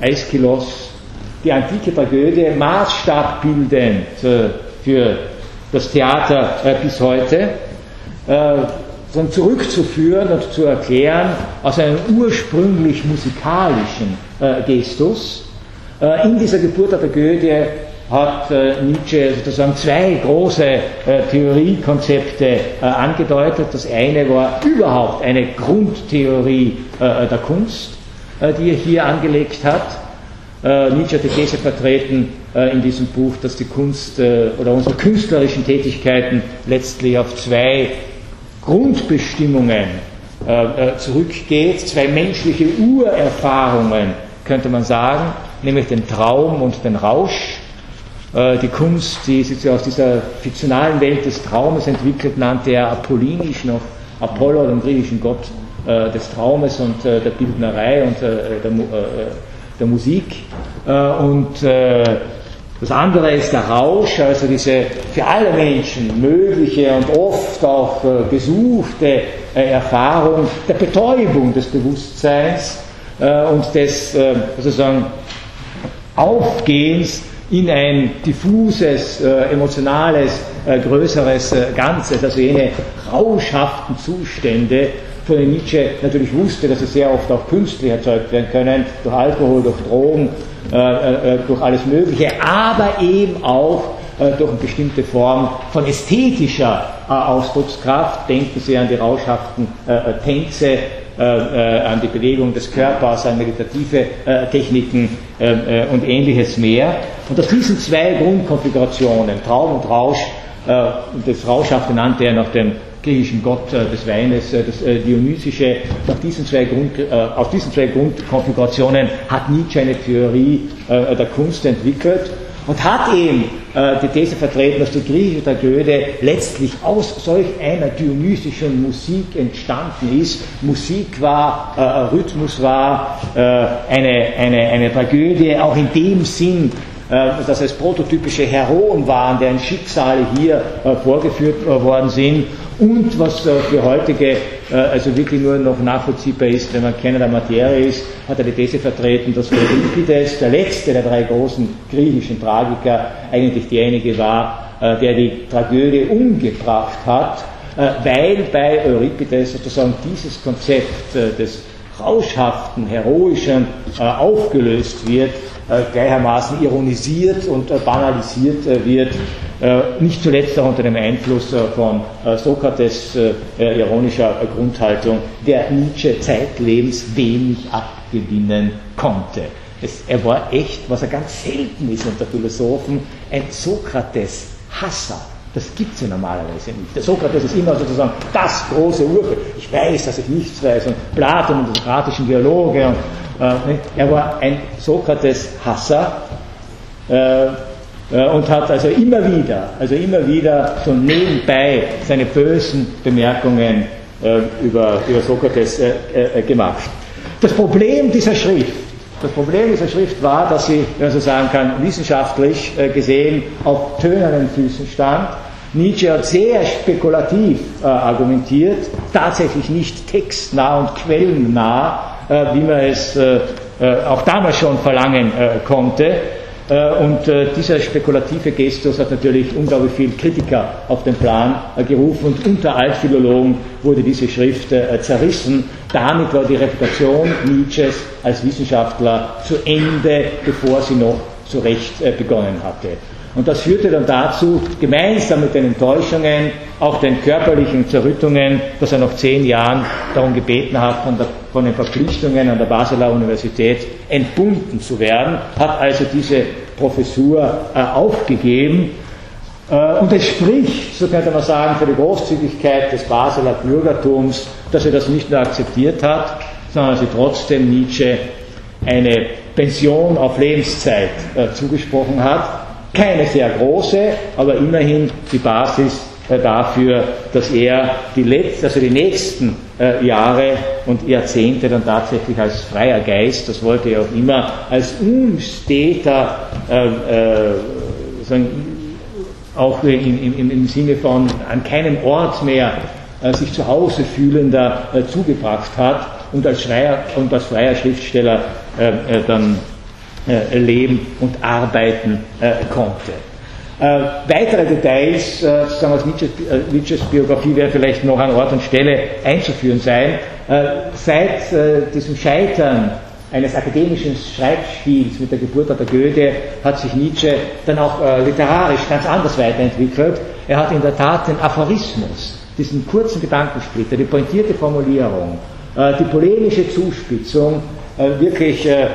Aeschylus, die antike Tragödie maßstabbildend für das Theater bis heute, zurückzuführen und zu erklären aus einem ursprünglich musikalischen Gestus. In dieser Geburt der Tragödie hat äh, Nietzsche sozusagen zwei große äh, Theoriekonzepte äh, angedeutet. Das eine war überhaupt eine Grundtheorie äh, der Kunst, äh, die er hier angelegt hat. Äh, Nietzsche hat die These vertreten in diesem Buch, dass die Kunst oder unsere künstlerischen Tätigkeiten letztlich auf zwei Grundbestimmungen zurückgeht, zwei menschliche Urerfahrungen, könnte man sagen, nämlich den Traum und den Rausch äh, die Kunst, die sich aus dieser fiktionalen Welt des Traumes entwickelt, nannte er apollinisch noch Apollo, den griechischen Gott äh, des Traumes und äh, der Bildnerei und der, der Musik. Und das andere ist der Rausch, also diese für alle Menschen mögliche und oft auch gesuchte Erfahrung der Betäubung des Bewusstseins und des sozusagen Aufgehens in ein diffuses, äh, emotionales, äh, größeres äh, Ganzes, also jene rauschhaften Zustände, von denen Nietzsche natürlich wusste, dass sie sehr oft auch künstlich erzeugt werden können, durch Alkohol, durch Drogen, äh, äh, durch alles Mögliche, aber eben auch äh, durch eine bestimmte Form von ästhetischer Ausdruckskraft. Denken Sie an die rauschhaften Tänze, äh, äh, an die Bewegung des Körpers, an meditative äh, Techniken und ähnliches mehr. Und aus diesen zwei Grundkonfigurationen, Traum und Rausch, das Rauschhafte nannte er nach dem griechischen Gott des Weines, das Dionysische, nach diesen zwei Grund, aus diesen zwei Grundkonfigurationen hat Nietzsche eine Theorie der Kunst entwickelt und hat eben äh, die These vertreten, dass die griechische Tragödie letztlich aus solch einer dionysischen Musik entstanden ist. Musik war, äh, Rhythmus war äh, eine, eine, eine Tragödie, auch in dem Sinn, äh, dass es prototypische Heroen waren, deren Schicksale hier äh, vorgeführt äh, worden sind und was für heutige also wirklich nur noch nachvollziehbar ist, wenn man Kenner der Materie ist, hat er die These vertreten, dass Euripides, der letzte der drei großen griechischen Tragiker, eigentlich derjenige war, der die Tragödie umgebracht hat, weil bei Euripides sozusagen dieses Konzept des rauschhaften, heroischen aufgelöst wird, äh, gleichermaßen ironisiert und äh, banalisiert äh, wird, nicht zuletzt auch unter dem Einfluss von Sokrates ironischer Grundhaltung, der Nietzsche zeitlebens wenig abgewinnen konnte. Es, er war echt, was er ganz selten ist unter Philosophen, ein Sokrates-Hasser. Das gibt es ja normalerweise nicht. Der Sokrates ist immer sozusagen das große Urbild. Ich weiß, dass ich nichts weiß. Und Platon und die sokratischen Dialoge und äh, er war ein Sokrates-Hasser äh, äh, und hat also immer wieder, also immer wieder so nebenbei seine bösen Bemerkungen über, über Sokrates gemacht. Das Problem dieser Schrift, das Problem dieser Schrift war, dass sie, wenn man so sagen kann, wissenschaftlich gesehen auf tönernen Füßen stand. Nietzsche hat sehr spekulativ äh, argumentiert, tatsächlich nicht textnah und quellennah, äh, wie man es äh, äh, auch damals schon verlangen konnte. Und dieser spekulative Gestus hat natürlich unglaublich viel Kritiker auf den Plan gerufen und unter Altphilologen wurde diese Schrift zerrissen. Damit war die Reputation Nietzsches als Wissenschaftler zu Ende, bevor sie noch zurecht begonnen hatte. Und das führte dann dazu, gemeinsam mit den Enttäuschungen, auch den körperlichen Zerrüttungen, dass er nach zehn Jahren darum gebeten hat, von, der, von den Verpflichtungen an der Basler Universität entbunden zu werden, hat also diese Professur äh, aufgegeben. Äh, und es spricht, so könnte man sagen, für die Großzügigkeit des Basler Bürgertums, dass er das nicht nur akzeptiert hat, sondern sie trotzdem Nietzsche eine Pension auf Lebenszeit äh, zugesprochen hat keine sehr große, aber immerhin die Basis äh, dafür, dass er die, letzten, also die nächsten äh, Jahre und Jahrzehnte dann tatsächlich als freier Geist, das wollte er auch immer, als unsteter, äh, äh, sagen, auch im, im, im, Sinne von an keinem Ort mehr äh, sich zu Hause fühlender äh, zugebracht hat und als freier, und als freier Schriftsteller dann äh, leben und arbeiten äh, konnte. Äh, weitere Details äh, sozusagen aus Nietzsches, äh, Biografie werden vielleicht noch an Ort und Stelle einzuführen sein. Äh, seit äh, diesem Scheitern eines akademischen Schreibstils mit der Geburt der Goethe hat sich Nietzsche dann auch äh, literarisch ganz anders weiterentwickelt. Er hat in der Tat den Aphorismus, diesen kurzen Gedankensplitter, die pointierte Formulierung, äh, die polemische Zuspitzung äh, wirklich äh,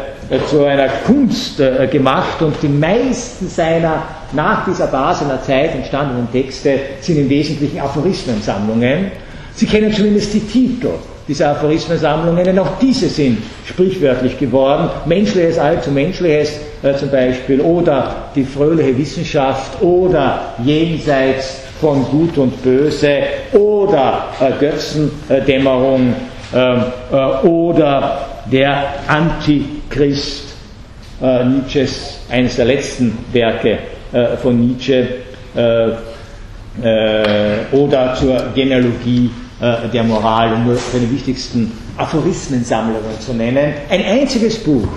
zu einer Kunst äh, gemacht und die meisten seiner nach dieser Basener Zeit entstandenen Texte sind im Wesentlichen Aphorismensammlungen. Sie kennen zumindest die Titel diese Aphorismensammlungen, denn auch diese sind sprichwörtlich geworden. Menschliches allzu Menschliches äh, zum Beispiel oder die fröhliche Wissenschaft oder jenseits von Gut und Böse oder äh, Götzendämmerung ähm, äh, oder der Antichrist äh, Nietzsches, eines der letzten Werke äh, von Nietzsche äh, oder zur Genealogie äh, der Moral, um nur seine wichtigsten Aphorismensammlungen zu nennen. Ein einziges Buch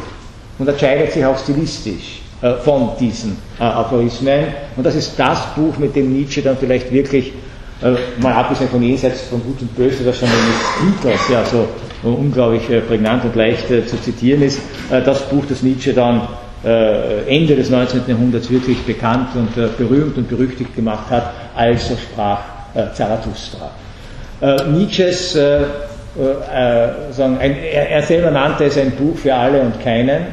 unterscheidet sich auch stilistisch äh, von diesen äh, Aphorismen. Und das ist das Buch, mit dem Nietzsche dann vielleicht wirklich, mal abgesehen von jenseits von Gut und Böse, das schon eines Titels ja so unglaublich prägnant und leicht zu zitieren ist, das Buch, das Nietzsche dann Ende des 19. Jahrhunderts wirklich bekannt und berühmt und berüchtigt gemacht hat, also sprach Zarathustra äh, Nietzsches, äh, äh, er, er, selber nannte es ein Buch für alle und keinen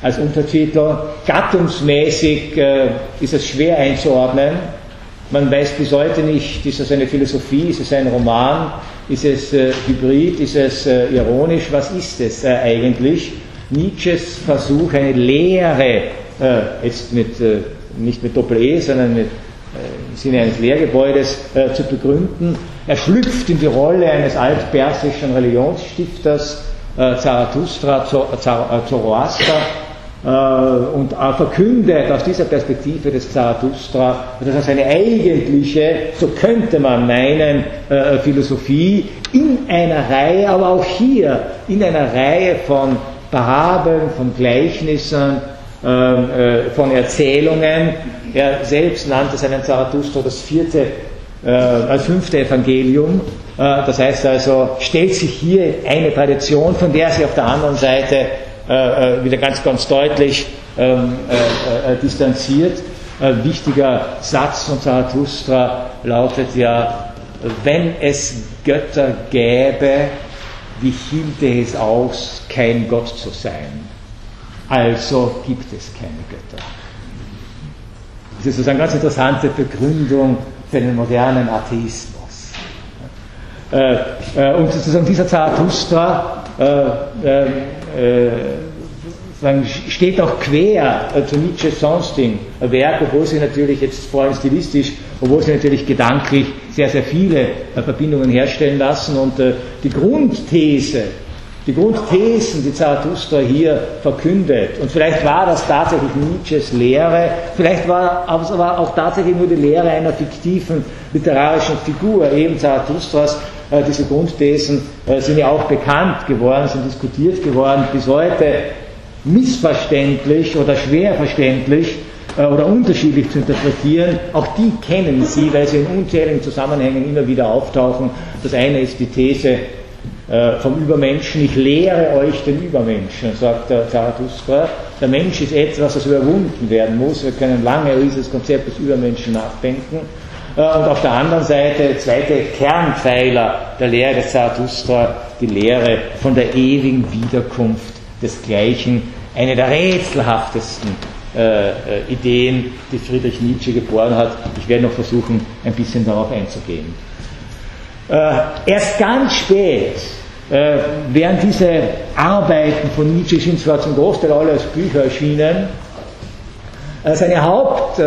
als Untertitel. Gattungsmäßig äh, ist es schwer einzuordnen. Man weiß bis heute nicht, ist es eine Philosophie, ist es ein Roman, ist es äh, hybrid, ist es äh, ironisch, was ist es eigentlich? Nietzsches Versuch, eine Lehre, jetzt mit, nicht mit Doppel-E, sondern mit im Sinne eines Lehrgebäudes äh, zu begründen. Er schlüpft in die Rolle eines altpersischen Religionsstifters, äh, Zarathustra, äh, Zoroaster, äh, und verkündet aus dieser Perspektive des Zarathustra, dass er seine eigentliche, so könnte man meinen, äh, Philosophie in einer Reihe, aber auch hier in einer Reihe von Parabeln, von Gleichnissen, ähm, äh, von Erzählungen. Er selbst nannte seinen Zarathustra das vierte, äh, als fünfte Evangelium. Äh, das heißt also, stellt sich hier eine Tradition, von der sich auf der anderen Seite wieder ganz, ganz deutlich ähm, distanziert. Ein wichtiger Satz von Zarathustra lautet ja, wenn es Götter gäbe, wie hielte es aus, kein Gott zu sein? also gibt es keine Götter. Das ist sozusagen eine ganz interessante Begründung für den modernen Atheismus. Äh, äh, und sozusagen dieser Zarathustra äh, äh, äh steht auch quer äh, zu Nietzsches sonstigen Werk, obwohl sie natürlich jetzt vor allem stilistisch, obwohl sie natürlich gedanklich sehr, sehr viele Verbindungen herstellen lassen. Und die Grundthese die Grundthesen, die Zarathustra hier verkündet. Und vielleicht war das tatsächlich Nietzsches Lehre, vielleicht war es aber auch tatsächlich nur die Lehre einer fiktiven literarischen Figur, eben Zarathustras. Äh, diese Grundthesen äh, sind ja auch bekannt geworden, sind diskutiert geworden, bis heute missverständlich oder schwer verständlich äh, oder unterschiedlich zu interpretieren. Auch die kennen Sie, weil sie in unzähligen Zusammenhängen immer wieder auftauchen. Das eine ist die These, vom Übermenschen, ich lehre euch den Übermenschen, sagt der Zarathustra. Der Mensch ist etwas, das überwunden werden muss. Wir können lange über dieses Konzept des Übermenschen nachdenken. Äh, und auf der anderen Seite, zweite Kernpfeiler der Lehre des Zarathustra, die Lehre von der ewigen Wiederkunft des Gleichen, eine der rätselhaftesten äh, äh, Ideen, die Friedrich Nietzsche geboren hat. Ich werde noch versuchen, ein bisschen darauf einzugehen. Äh, erst ganz spät äh, während diese Arbeiten von Nietzsche sind zwar zum Großteil alle als Bücher erschienen, äh, seine Haupt,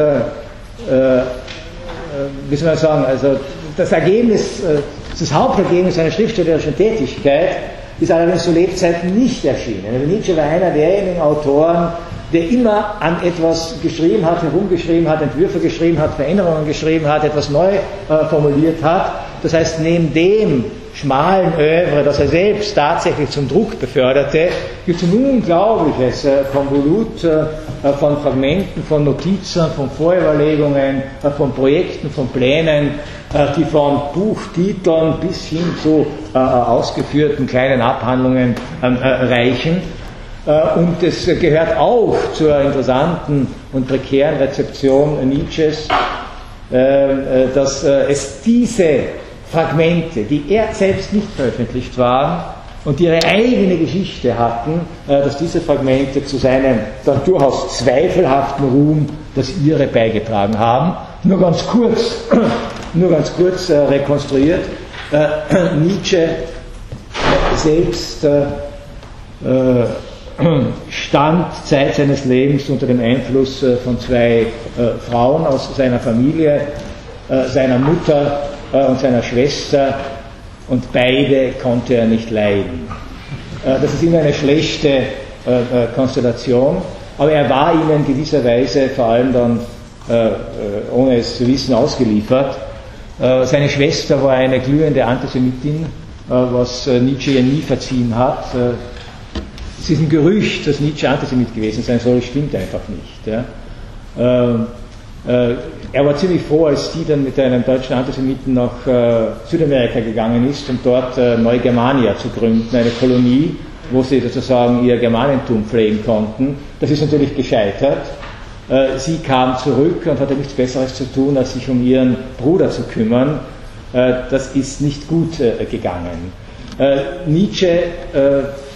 wie soll man sagen, also das Ergebnis, äh, das Hauptergebnis seiner schriftstellerischen Tätigkeit ist allerdings zu Lebzeiten nicht erschienen. Also Nietzsche war einer derjenigen Autoren, der immer an etwas geschrieben hat, herumgeschrieben hat, Entwürfe geschrieben hat, Veränderungen geschrieben hat, etwas neu äh, formuliert hat. Das heißt, neben dem schmalen Övre, das er selbst tatsächlich zum Druck beförderte, gibt es ein unglaubliches äh, Konvolut äh, von Fragmenten, von Notizen, von Vorüberlegungen, äh, von Projekten, von Plänen, die von Buchtiteln bis hin zu ausgeführten kleinen Abhandlungen ähm, äh, reichen. Und es gehört auch zur interessanten und prekären Rezeption Nietzsches, dass es diese Fragmente, die er selbst nicht veröffentlicht waren und ihre eigene Geschichte hatten, äh, dass diese Fragmente zu seinem dann durchaus zweifelhaften Ruhm das ihre beigetragen haben. Nur ganz kurz, nur ganz kurz äh, rekonstruiert. Äh, Nietzsche selbst stand Zeit seines Lebens unter dem Einfluss von zwei Frauen aus seiner Familie, seiner Mutter und seiner Schwester und beide konnte er nicht leiden. Äh, das ist immer eine schlechte äh, Konstellation, aber er war ihnen gewisserweise vor allem dann, ohne es zu wissen, ausgeliefert. Seine Schwester war eine glühende Antisemitin, was Nietzsche ihr nie verziehen hat. Es ist ein Gerücht, dass Nietzsche Antisemit gewesen sein soll, stimmt einfach nicht. Ähm, er war ziemlich froh, als die dann mit einem deutschen Antisemiten nach äh, Südamerika gegangen ist, um dort äh, Neugermania zu gründen, eine Kolonie, wo sie sozusagen ihr Germanentum pflegen konnten. Das ist natürlich gescheitert. Äh, sie kam zurück und hatte nichts Besseres zu tun, als sich um ihren Bruder zu kümmern. Äh, das ist nicht gut äh, gegangen. Äh, Nietzsche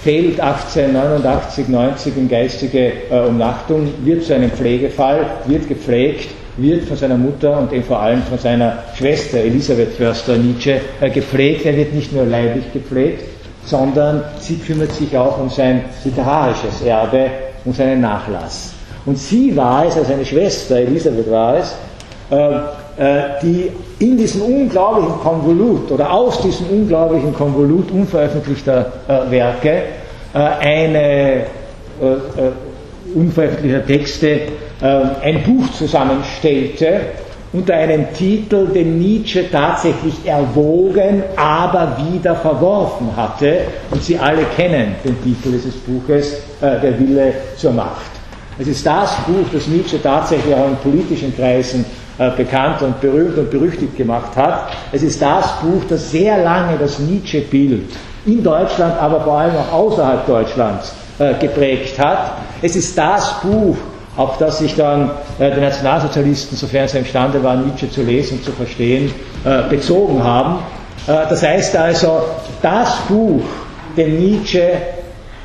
fehlt 1889, 90 in geistige Umnachtung, wird zu einem Pflegefall, wird gepflegt wird von seiner Mutter und eben vor allem von seiner Schwester Elisabeth Förster Nietzsche äh, gepflegt. Er wird nicht nur leiblich gepflegt, sondern sie kümmert sich auch um sein literarisches Erbe, um seinen Nachlass. Und sie war es, also seine Schwester Elisabeth war es, äh, äh, die in diesem unglaublichen Konvolut oder aus diesem unglaublichen Konvolut unveröffentlichter Werke eine unveröffentlichter Texte ein Buch zusammenstellte unter einem Titel, den Nietzsche tatsächlich erwogen, aber wieder verworfen hatte. Und Sie alle kennen den Titel dieses Buches, äh, Der Wille zur Macht. Es ist das Buch, das Nietzsche tatsächlich auch in politischen Kreisen äh, bekannt und berühmt und berüchtigt gemacht hat. Es ist das Buch, das sehr lange das Nietzsche-Bild in Deutschland, aber vor allem auch außerhalb Deutschlands äh, geprägt hat. Es ist das Buch, auf das sich dann äh, die Nationalsozialisten, sofern sie imstande waren, Nietzsche zu lesen und zu verstehen, äh, bezogen haben. Äh, das heißt also, das Buch, dem Nietzsche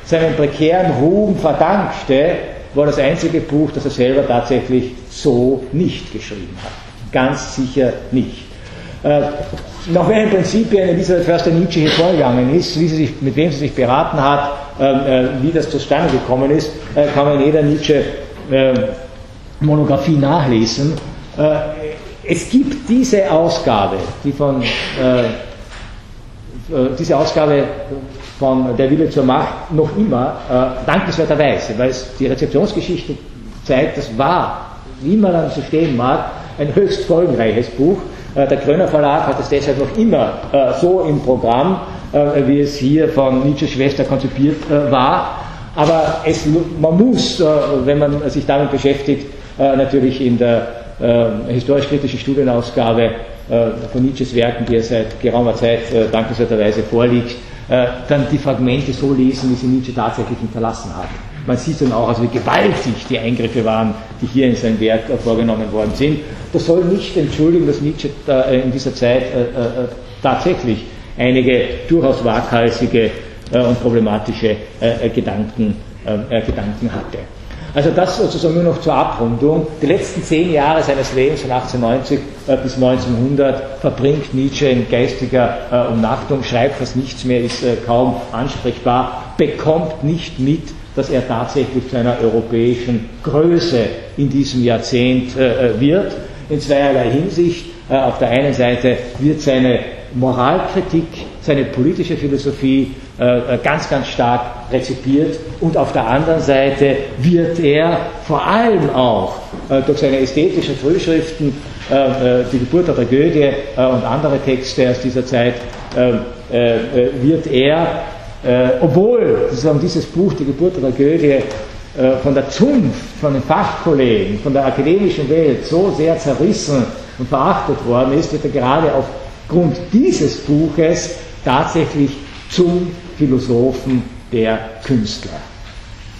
seinen prekären Ruhm verdankte, war das einzige Buch, das er selber tatsächlich so nicht geschrieben hat. Ganz sicher nicht. Äh, nach welchen Prinzipien Elisabeth Förster-Nietzsche hier vorgegangen ist, wie sie sich, mit wem sie sich beraten hat, ähm, äh, wie das zustande gekommen ist, äh, kann man jeder Nietzsche äh, Monographie nachlesen. Äh, es gibt diese Ausgabe, die von, äh, diese Ausgabe von Der Wille zur Macht noch immer, dankenswerterweise, weil es die Rezeptionsgeschichte zeigt, das war, wie man dann so stehen mag, ein höchst folgenreiches Buch. Der Kröner Verlag hat es deshalb noch immer so im Programm, wie es hier von Nietzsches Schwester konzipiert war. Aber es, man muss, äh, wenn man sich damit beschäftigt, äh, natürlich in der äh, historisch-kritischen Studienausgabe von Nietzsches Werken, die er seit geraumer Zeit dankenswerterweise vorliegt, dann die Fragmente so lesen, wie sie Nietzsche tatsächlich hinterlassen hat. Man sieht dann auch, also wie gewaltig die Eingriffe waren, die hier in sein Werk vorgenommen worden sind. Das soll nicht entschuldigen, dass Nietzsche in dieser Zeit tatsächlich einige durchaus waghalsige äh, und problematische äh, Gedanken, äh, Gedanken hatte. Also das sozusagen nur noch zur Abrundung. Die letzten zehn Jahre seines Lebens von 1890 bis 1900 verbringt Nietzsche in geistiger Umnachtung, schreibt fast nichts mehr, ist kaum ansprechbar, bekommt nicht mit, dass er tatsächlich zu einer europäischen Größe in diesem Jahrzehnt wird. In zweierlei Hinsicht. Auf der einen Seite wird seine Moralkritik, seine politische Philosophie äh, ganz, ganz stark rezipiert. Und auf der anderen Seite wird er vor allem auch äh, durch seine ästhetischen Frühschriften, äh, die Geburt der Tragödie und andere Texte aus dieser Zeit wird er, obwohl dieses Buch, die Geburt der Tragödie, von der Zunft, von den Fachkollegen, von der akademischen Welt so sehr zerrissen und verachtet worden ist, wird er gerade aufgrund dieses Buches tatsächlich zum Philosophen der Künstler.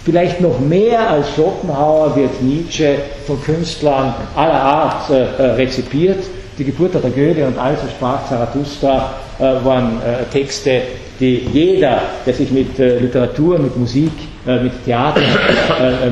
Vielleicht noch mehr als Schopenhauer wird Nietzsche von Künstlern aller Art äh, äh, rezipiert. Die Geburt der Tragödie und also sprach Zarathustra äh, waren äh, Texte, die jeder, der sich mit äh, Literatur, mit Musik, äh, mit Theater,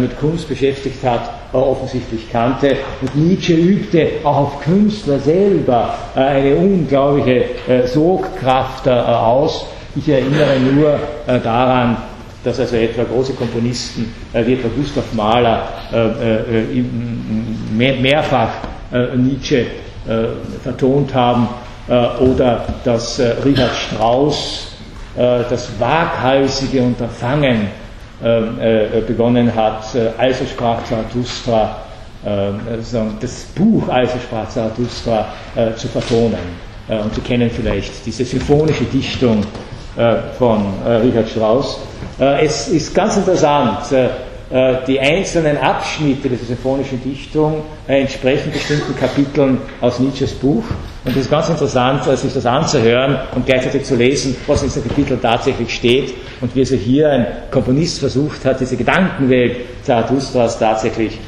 mit Kunst beschäftigt hat, offensichtlich kannte. Und Nietzsche übte auch auf Künstler selber eine unglaubliche Sogkraft aus. Ich erinnere nur daran, dass also etwa große Komponisten äh, wie etwa Gustav Mahler äh, äh, mehr, mehrfach Nietzsche vertont haben oder dass Richard Strauss das waghalsige Unterfangen begonnen hat, also sprach Zarathustra, das Buch Also sprach Zarathustra zu vertonen. Und Sie kennen vielleicht diese symphonische Dichtung von Richard Strauss. Äh, es ist ganz interessant, äh, äh, die einzelnen Abschnitte dieser symphonischen Dichtung entsprechen bestimmten Kapiteln aus Nietzsches Buch. Und es ist ganz interessant, sich das anzuhören und gleichzeitig zu lesen, was in diesem Kapitel tatsächlich steht und wie also hier ein Komponist versucht hat, diese Gedankenwelt Zarathustras tatsächlich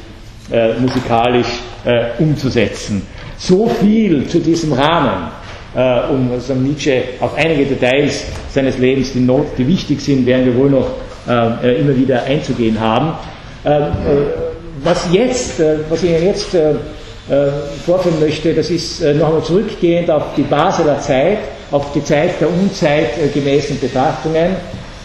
äh, musikalisch äh, umzusetzen. So viel zu diesem Rahmen äh, um also Nietzsche auf einige Details seines Lebens, die, not, die wichtig sind, werden wir wohl noch äh, äh immer wieder einzugehen haben. Ähm, äh, was, jetzt, äh, was Ihnen jetzt äh, vorführen möchte, das ist nochmal zurückgehend auf die Basler Zeit, auf die Zeit der unzeitgemäßen Betrachtungen,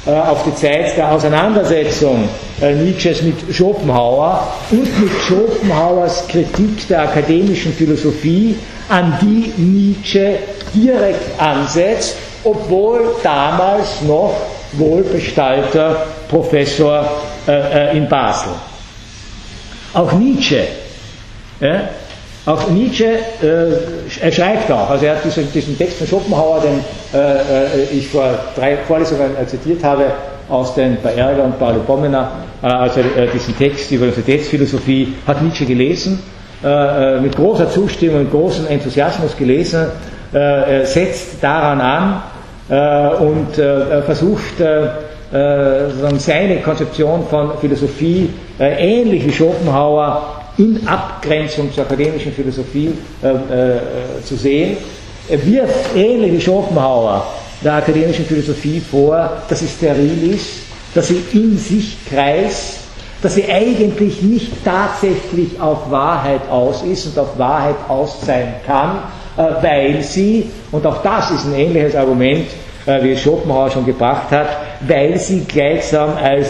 auf die Zeit der Auseinandersetzung Nietzsches mit Schopenhauer und mit Schopenhauers Kritik der akademischen Philosophie, an die Nietzsche direkt ansetzt, obwohl damals noch wohlbestallter Professor äh, äh, in Basel. Auch Nietzsche, äh, auch Nietzsche, äh, er schreibt auch, also er hat diesen, diesen Text von Schopenhauer, den äh, äh, ich vor drei Vorlesungen zitiert habe, aus den bei Ärger und Paolo Bomena, also diesen Text über Universitätsphilosophie, hat Nietzsche gelesen, mit großer Zustimmung und großem Enthusiasmus gelesen, äh, setzt daran an äh, und äh, versucht seine Konzeption von Philosophie ähnlich wie Schopenhauer in Abgrenzung zur akademischen Philosophie zu sehen. Wirft ähnlich wie Schopenhauer der akademischen Philosophie vor, dass sie steril ist, dass sie in sich kreist, dass sie eigentlich nicht tatsächlich auf Wahrheit aus ist und auf Wahrheit aus sein kann, äh, weil sie, und auch das ist ein ähnliches Argument, äh, wie es Schopenhauer schon gebracht hat, weil sie gleichsam als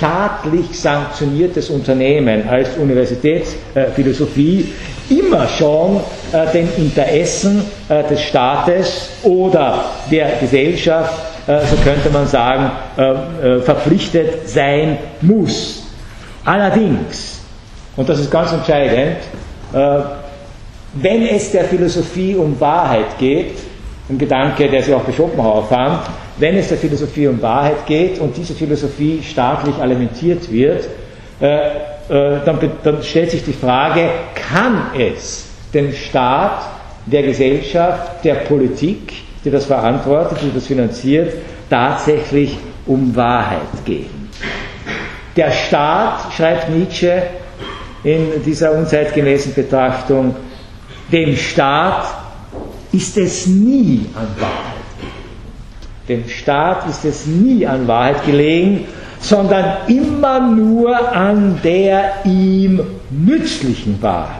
staatlich sanktioniertes Unternehmen, als Universitätsphilosophie immer schon äh, den Interessen des Staates oder der Gesellschaft, so könnte man sagen, verpflichtet sein muss. Allerdings, und das ist ganz entscheidend, wenn es der Philosophie um Wahrheit geht, ein Gedanke, der sich auch bei Schopenhauer fand, wenn es der Philosophie um Wahrheit geht und diese Philosophie staatlich alimentiert wird, äh, äh, dann, dann stellt sich die Frage, kann es dem Staat, der Gesellschaft, der Politik, die das verantwortet, die das finanziert, tatsächlich um Wahrheit gehen? Der Staat, schreibt Nietzsche in dieser unzeitgemäßen Betrachtung, dem Staat ist es nie an Wahrheit gelegen. Dem Staat ist es nie an Wahrheit gelegen, sondern immer nur an der ihm nützlichen Wahrheit.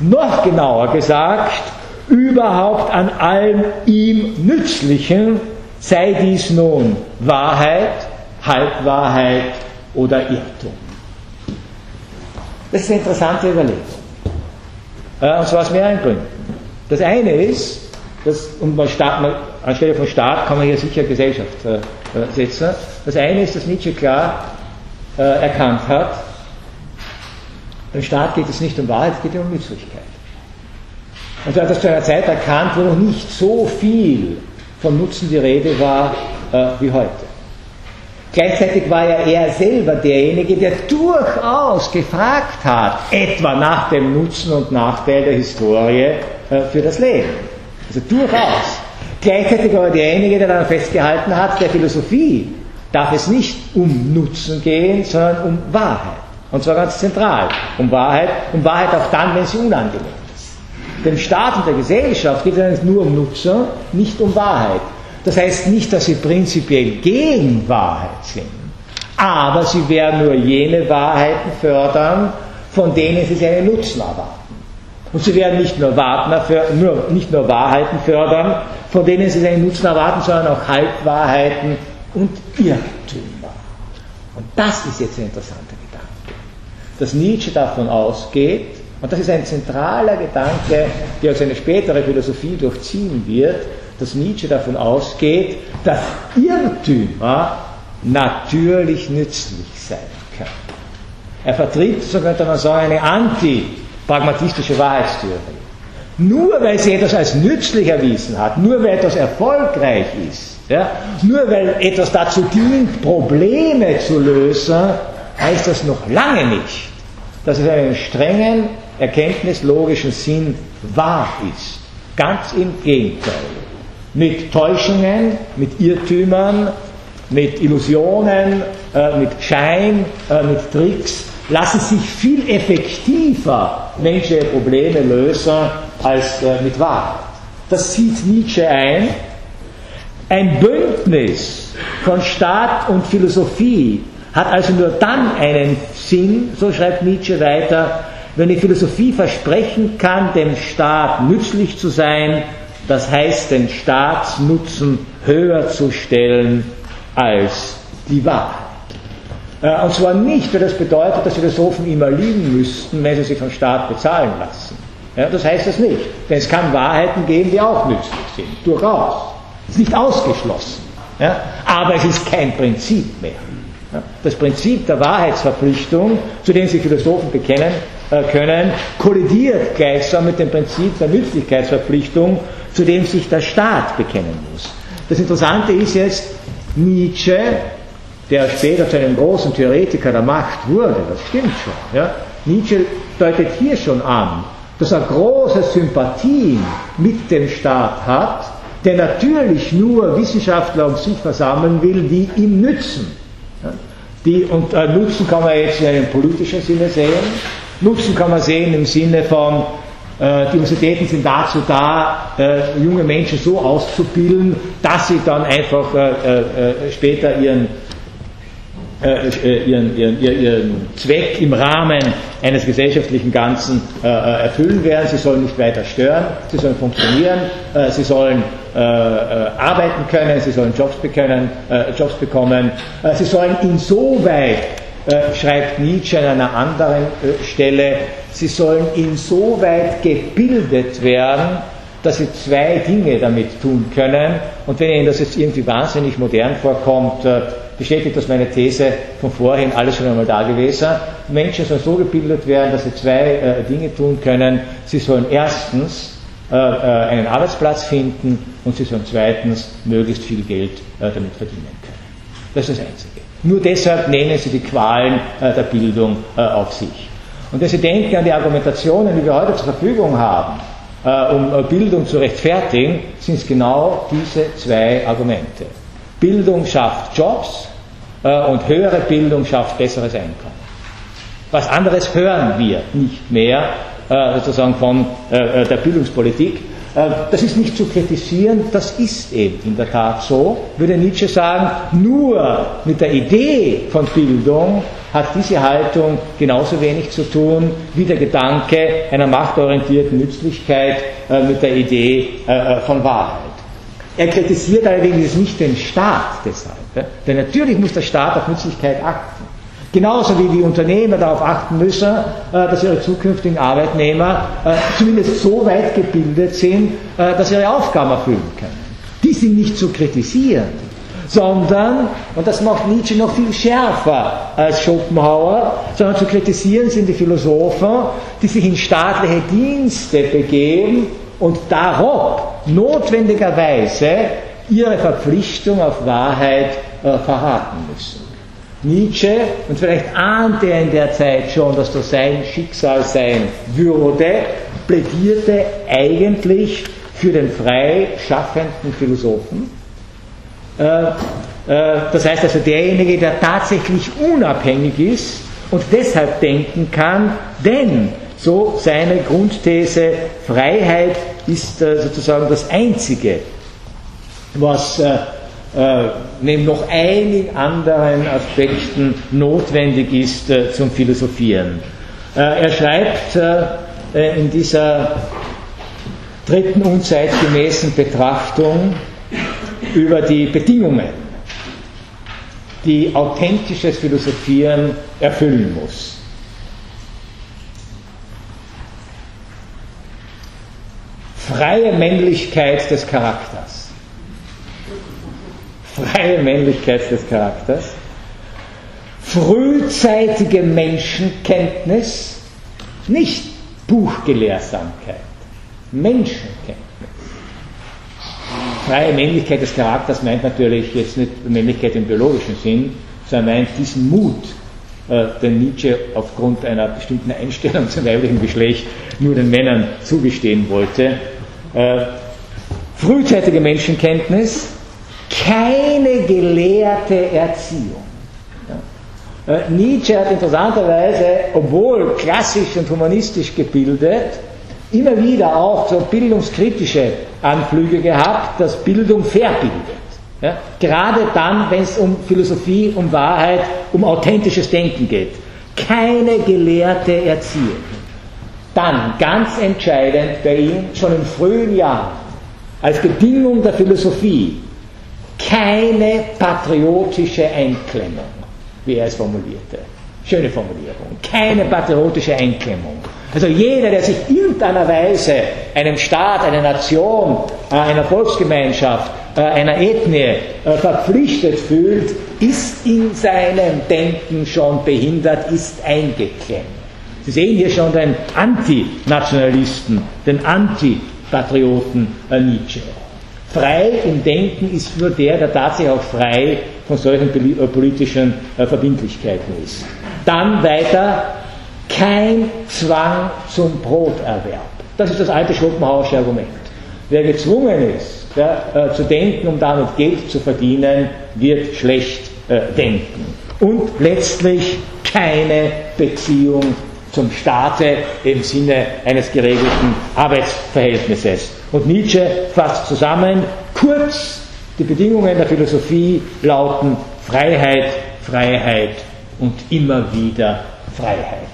Noch genauer gesagt, überhaupt an allem ihm Nützlichen, sei dies nun Wahrheit, Halbwahrheit oder Irrtum. Das ist eine interessante Überlegung. Äh, und zwar aus mehreren Gründen. Das eine ist, dass, und man Staat, man, anstelle von Staat kann man hier sicher Gesellschaft äh, äh setzen. Das eine ist, dass Nietzsche klar äh, erkannt hat, beim Staat geht es nicht um Wahrheit, es geht um Nützlichkeit. Und er hat das zu einer Zeit erkannt, wo noch nicht so viel von Nutzen die Rede war äh, wie heute. Gleichzeitig war ja er selber derjenige, der durchaus gefragt hat, etwa nach dem Nutzen und Nachteil der Historie äh, für das Leben. Also durchaus. Gleichzeitig war er derjenige, der dann festgehalten hat, der Philosophie darf es nicht um Nutzen gehen, sondern um Wahrheit. Und zwar ganz zentral. Um Wahrheit, um Wahrheit auch dann, wenn sie unangenehm ist. Dem Staat und der Gesellschaft geht es nur um Nutzen, nicht um Wahrheit. Das heißt nicht, dass sie prinzipiell gegen Wahrheit sind, aber sie werden nur jene Wahrheiten fördern, von denen sie seinen Nutzen erwarten. Und sie werden nicht nur, nur, nicht nur Wahrheiten fördern, von denen sie seinen Nutzen erwarten, sondern auch Halbwahrheiten und Irrtümer. Und das ist jetzt ein interessanter Gedanke. Dass Nietzsche davon ausgeht, und das ist ein zentraler Gedanke, der seine spätere Philosophie durchziehen wird, dass Nietzsche davon ausgeht, dass Irrtümer natürlich nützlich sein können. Er vertritt, so könnte man sagen, eine anti-pragmatistische Wahrheitstheorie. Nur weil sie etwas als nützlich erwiesen hat, nur weil etwas erfolgreich ist, ja, nur weil etwas dazu dient, Probleme zu lösen, heißt das noch lange nicht, dass es in einem strengen, erkenntnislogischen Sinn wahr ist. Ganz im Gegenteil mit Täuschungen, mit Irrtümern, mit Illusionen, äh, mit Schein, äh, mit Tricks, lassen sich viel effektiver menschliche Probleme lösen als äh, mit Wahrheit. Das sieht Nietzsche ein. Ein Bündnis von Staat und Philosophie hat also nur dann einen Sinn, so schreibt Nietzsche weiter, wenn die Philosophie versprechen kann, dem Staat nützlich zu sein das heißt, den Staatsnutzen höher zu stellen als die Wahrheit. Äh, und zwar nicht, weil das bedeutet, dass Philosophen immer liegen müssten, wenn sie sich vom Staat bezahlen lassen. Ja, das heißt das nicht. Denn es kann Wahrheiten geben, die auch nützlich sind. Durchaus. Es ist nicht ausgeschlossen. Ja, aber es ist kein Prinzip mehr. Das Prinzip der Wahrheitsverpflichtung, zu dem sich Philosophen bekennen können, kollidiert gleichsam mit dem Prinzip der Nützlichkeitsverpflichtung, zu dem sich der Staat bekennen muss. Das Interessante ist jetzt, Nietzsche, der später zu einem großen Theoretiker der Macht wurde, das stimmt schon, ja? Nietzsche deutet hier schon an, dass er große Sympathien mit dem Staat hat, der natürlich nur Wissenschaftler um sich versammeln will, die ihm nützen. Die, und äh, Nutzen kann man jetzt in einem politischen Sinne sehen. Nutzen kann man sehen im Sinne von, äh, die Universitäten sind dazu da, äh, junge Menschen so auszubilden, dass sie dann einfach äh, später ihren, ihren, ihren, ihren Zweck im Rahmen eines gesellschaftlichen Ganzen erfüllen werden. Sie sollen nicht weiter stören, sie sollen funktionieren, sie sollen arbeiten können, sie sollen Jobs, bekommen, Jobs bekommen, sie sollen insoweit äh, schreibt Nietzsche an einer anderen äh, Stelle, sie sollen insoweit gebildet werden, dass sie zwei Dinge damit tun können. Und wenn Ihnen das jetzt irgendwie wahnsinnig modern vorkommt, äh, bestätigt das meine These von vorhin, alles schon einmal da gewesen. Menschen sollen so gebildet werden, dass sie zwei Dinge tun können. Sie sollen erstens einen Arbeitsplatz finden und sie sollen zweitens möglichst viel Geld damit verdienen können. Das ist das Einzige. Nur deshalb nehmen sie die Qualen äh, der Bildung äh, auf sich. Und wenn Sie denken an die Argumentationen, die wir heute zur Verfügung haben, äh, um Bildung zu rechtfertigen, sind es genau diese zwei Argumente. Bildung schafft Jobs und höhere Bildung schafft besseres Einkommen. Was anderes hören wir nicht mehr sozusagen von der Bildungspolitik, das ist nicht zu kritisieren, das ist eben in der Tat so, würde Nietzsche sagen, nur mit der Idee von Bildung hat diese Haltung genauso wenig zu tun wie der Gedanke einer machtorientierten Nützlichkeit äh, mit der Idee äh, von Wahrheit. Er kritisiert allerdings nicht den Staat deshalb, denn natürlich muss der Staat auf Nützlichkeit achten. Genauso wie die Unternehmer darauf achten müssen, äh, dass ihre zukünftigen Arbeitnehmer äh, zumindest so weit gebildet sind, äh, dass sie ihre Aufgaben erfüllen können. Die sind nicht zu kritisieren, sondern, und das macht Nietzsche noch viel schärfer als Schopenhauer, sondern zu kritisieren sind die Philosophen, die sich in staatliche Dienste begeben und darob notwendigerweise ihre Verpflichtung auf Wahrheit verraten müssen. Nietzsche, und vielleicht ahnte er in der Zeit schon, dass das sein Schicksal sein würde, plädierte eigentlich für den frei schaffenden Philosophen. Äh, äh, das heißt also derjenige, der tatsächlich unabhängig ist und deshalb denken kann, denn so seine Grundthese, Freiheit ist äh, sozusagen das Einzige, was noch einigen anderen Aspekten notwendig ist zum Philosophieren. Er schreibt in dieser dritten unzeitgemäßen Betrachtung über die Bedingungen, die authentisches Philosophieren erfüllen muss. Freie Männlichkeit des Charakters. Freie Männlichkeit des Charakters. Frühzeitige Menschenkenntnis, nicht Buchgelehrsamkeit. Menschenkenntnis. Freie Männlichkeit des Charakters meint natürlich jetzt nicht Männlichkeit im biologischen Sinn, sondern meint diesen Mut, äh, den Nietzsche aufgrund einer bestimmten Einstellung zum weiblichen Geschlecht nur den Männern zugestehen wollte. Äh, frühzeitige Menschenkenntnis, keine gelehrte Erziehung. Äh, Nietzsche hat interessanterweise, obwohl klassisch und humanistisch gebildet, immer wieder auch so bildungskritische Anflüge gehabt, dass Bildung verbildet. Ja? Gerade dann, wenn es um Philosophie, um Wahrheit, um authentisches Denken geht. Keine gelehrte Erziehung. Dann, ganz entscheidend bei ihm, schon in frühen Jahren, als Bedingung der Philosophie, keine patriotische Einklemmung, wie er es formulierte. Schöne Formulierung. Keine patriotische Einklemmung. Also jeder, der sich irgendeiner Weise einem Staat, einer Nation, äh, einer Volksgemeinschaft, äh, einer Ethnie äh, verpflichtet fühlt, ist in seinem Denken schon behindert, ist eingeklemmt. Sie sehen hier schon den Antinationalisten, den Antipatrioten Nietzsche. Frei im Denken ist nur der, der tatsächlich auch frei von solchen politischen Verbindlichkeiten ist. Dann weiter kein Zwang zum Broterwerb. Das ist das alte Schopenhauerische Argument. Wer gezwungen ist, ja, äh, zu denken, um damit Geld zu verdienen, wird schlecht äh, denken. Und letztlich keine Beziehung zum Staate im Sinne eines geregelten Arbeitsverhältnisses. Und Nietzsche fasst zusammen, kurz, die Bedingungen der Philosophie lauten Freiheit, Freiheit und immer wieder Freiheit.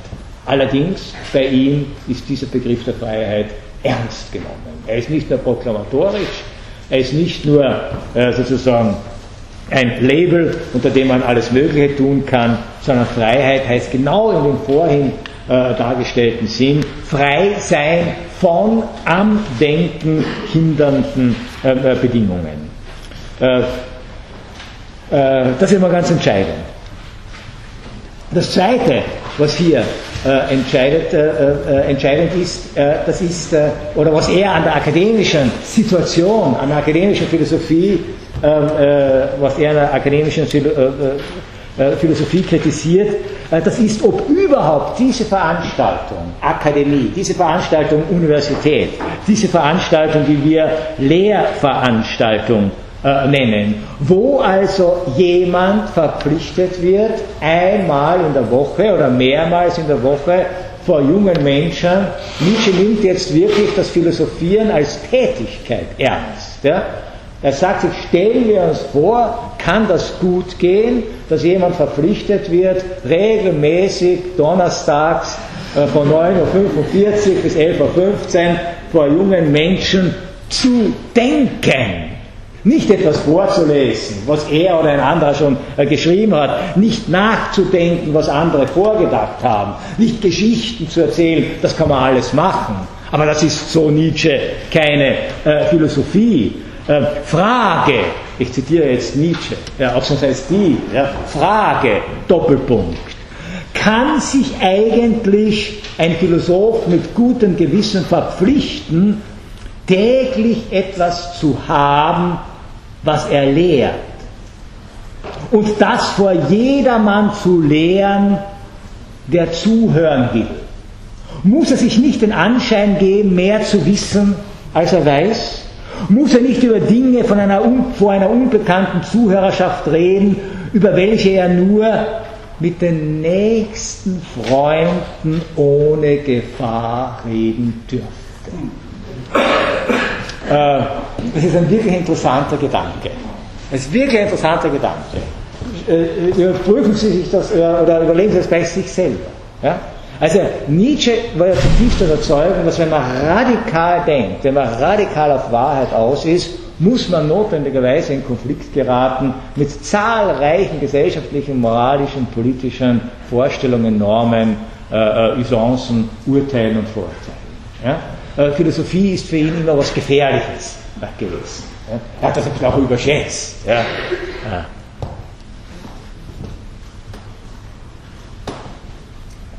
Allerdings, bei ihm ist dieser Begriff der Freiheit ernst genommen. Er ist nicht nur proklamatorisch, er ist nicht nur äh, sozusagen ein Label, unter dem man alles Mögliche tun kann, sondern Freiheit heißt genau in dem vorhin äh, dargestellten Sinn, frei sein von am Denken hindernden äh, äh Bedingungen. Äh, äh, das ist immer ganz entscheidend. Das Zweite, was hier äh, äh, entscheidend ist, das ist, oder was er an der akademischen Situation, an der akademischen Philosophie, ähm, äh, was er an der akademischen Philosophie kritisiert, das ist, ob überhaupt diese Veranstaltung, Akademie, diese Veranstaltung Universität, diese Veranstaltung, die wir Lehrveranstaltung äh, nennen, wo also jemand verpflichtet wird, einmal in der Woche oder mehrmals in der Woche vor jungen Menschen, Nietzsche nimmt jetzt wirklich das Philosophieren als Tätigkeit ernst. Ja? Er sagt sich, stellen wir uns vor, kann das gut gehen, dass jemand verpflichtet wird, regelmäßig donnerstags äh, von 9.45 Uhr bis 11.15 Uhr vor jungen Menschen zu denken. Nicht etwas vorzulesen, was er oder ein anderer schon äh, geschrieben hat, nicht nachzudenken, was andere vorgedacht haben, nicht Geschichten zu erzählen, das kann man alles machen. Aber das ist so Nietzsche keine äh, Philosophie. Äh, Frage, ich zitiere jetzt Nietzsche, ja, auch sonst heißt die, ja, Frage, Doppelpunkt. Kann sich eigentlich ein Philosoph mit gutem Gewissen verpflichten, täglich etwas zu haben, was er lehrt, und das vor jedermann zu lehren, der zuhören will, muss er sich nicht den Anschein geben, mehr zu wissen, als er weiß? Muss er nicht über Dinge von einer, vor einer unbekannten Zuhörerschaft reden, über welche er nur mit den nächsten Freunden ohne Gefahr reden dürfte? Äh, das ist ein wirklich interessanter Gedanke. Das ist wirklich ein interessanter Gedanke. Äh, überprüfen Sie sich das oder überlegen Sie das bei sich selber. Ja? Also Nietzsche war ja zutiefst der Überzeugung, dass wenn man radikal denkt, wenn man radikal auf Wahrheit aus ist, muss man notwendigerweise in Konflikt geraten mit zahlreichen gesellschaftlichen, moralischen, politischen Vorstellungen, Normen, äh, äh Usancen, Urteilen und Vorurteilen. Ja? Äh, Philosophie ist für ihn immer was Gefährliches gewesen. Ja? Er hat das auch überschätzt. Ja?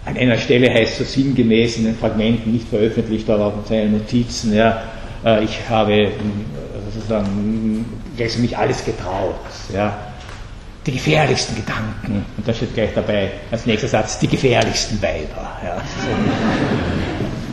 An einer Stelle heißt es so sinngemäß in den Fragmenten nicht veröffentlicht, aber in seinen Notizen, ja, äh, ich habe äh, sozusagen mich alles getraut. Ja. Die gefährlichsten Gedanken, und da steht gleich dabei als nächster Satz, die gefährlichsten Weiber. Ja.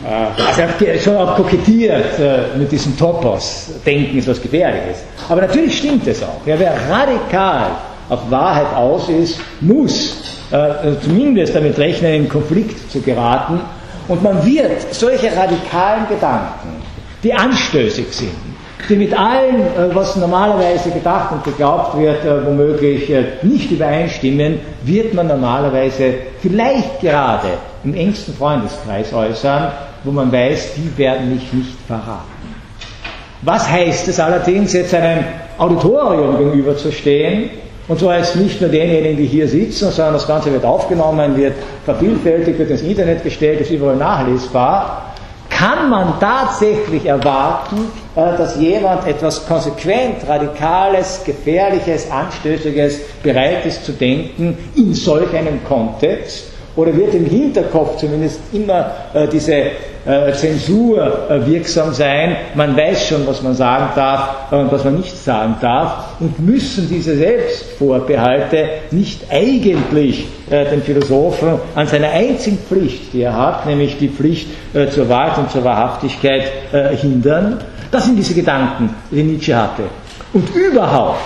Äh, also er hat schon auch kokettiert mit diesem Topos, Denken ist was Gefährliches. Aber natürlich stimmt es auch. Ja, wer radikal auf Wahrheit aus ist, muss äh, zumindest damit rechnen, in Konflikt zu geraten. Und man wird solche radikalen Gedanken, die anstößig sind, die mit allem, äh, was normalerweise gedacht und geglaubt wird, äh, womöglich nicht übereinstimmen, wird man normalerweise vielleicht gerade im engsten Freundeskreis äußern, wo man weiß, die werden mich nicht verraten. Was heißt es allerdings, jetzt einem Auditorium gegenüberzustehen, und zwar jetzt nicht nur denjenigen, die hier sitzen, sondern das Ganze wird aufgenommen, wird vervielfältigt, wird ins Internet gestellt, ist überall nachlesbar. Kann man tatsächlich erwarten, äh, dass jemand etwas konsequent, radikales, gefährliches, anstößiges bereit ist zu denken in solch einem Kontext? Oder wird im Hinterkopf zumindest immer äh, diese äh, Zensur äh, wirksam sein? Man weiß schon, was man sagen darf und was man nicht sagen darf. Und müssen diese Selbstvorbehalte nicht eigentlich den Philosophen an seiner einzigen Pflicht, die er hat, nämlich die Pflicht zur Wahrheit und zur Wahrhaftigkeit, hindern? Das sind diese Gedanken, die Nietzsche hatte. Und überhaupt,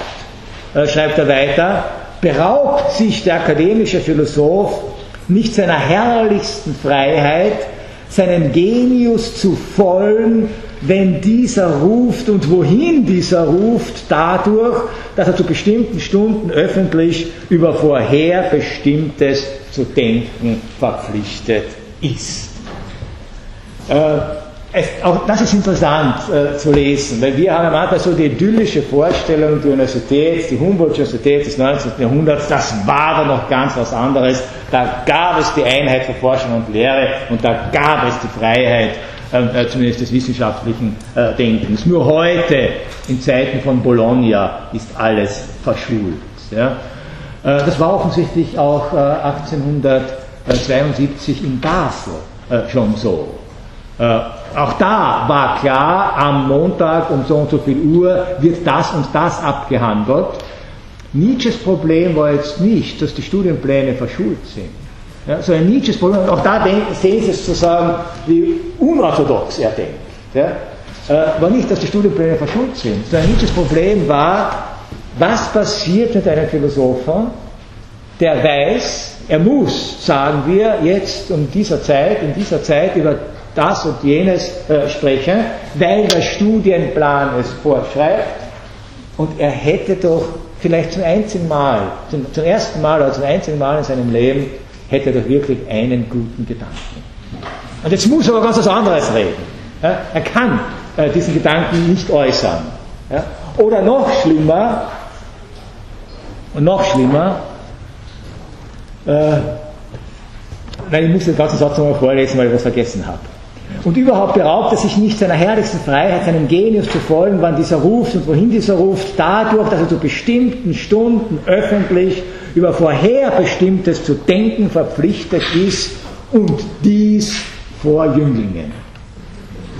schreibt er weiter, beraubt sich der akademische Philosoph nicht seiner herrlichsten Freiheit, seinen Genius zu folgen, wenn dieser ruft und wohin dieser ruft, dadurch, dass er zu bestimmten Stunden öffentlich über vorherbestimmtes zu denken verpflichtet ist. Äh, es, auch das ist interessant äh, zu lesen, weil wir haben manchmal so die idyllische Vorstellung, die Universität, die Humboldt-Universität des 19. Jahrhunderts, das war da noch ganz was anderes. Da gab es die Einheit für Forschung und Lehre und da gab es die Freiheit, äh, äh zumindest des wissenschaftlichen äh, Denkens. Nur heute, in Zeiten von Bologna, ist alles verschult. Ja? Äh, das war offensichtlich auch 1872 in Basel schon so. Auch da war klar, am Montag um so und so viel Uhr wird das und das abgehandelt. Nietzsches Problem war jetzt nicht, dass die Studienpläne verschult sind. Ja, sondern Nietzsches Problem, auch da sehen Sie es sozusagen, wie unorthodox er denkt. Ja, äh, war nicht, dass die Studienpläne verschult sind, sondern Nietzsches Problem war, was passiert mit einem Philosophen, der weiß, er muss, sagen wir, jetzt um dieser Zeit, in dieser Zeit über das und jenes äh, sprechen, weil der Studienplan es vorschreibt. Und er hätte doch vielleicht zum einzigen Mal, zum, zum ersten Mal oder zum einzigen Mal in seinem Leben, hätte er doch wirklich einen guten Gedanken. Und jetzt muss er aber ganz was anderes reden. Ja? Er kann äh, diesen Gedanken nicht äußern. Ja? Oder noch schlimmer, und noch schlimmer, äh, nein, ich muss den ganzen Satz nochmal vorlesen, weil ich was vergessen habe. Und überhaupt beraubt er sich nicht seiner herrlichsten Freiheit, seinem Genius zu folgen, wann dieser ruft und wohin dieser ruft, dadurch, dass er zu bestimmten Stunden öffentlich über Vorherbestimmtes zu denken verpflichtet ist und dies vor Jünglingen.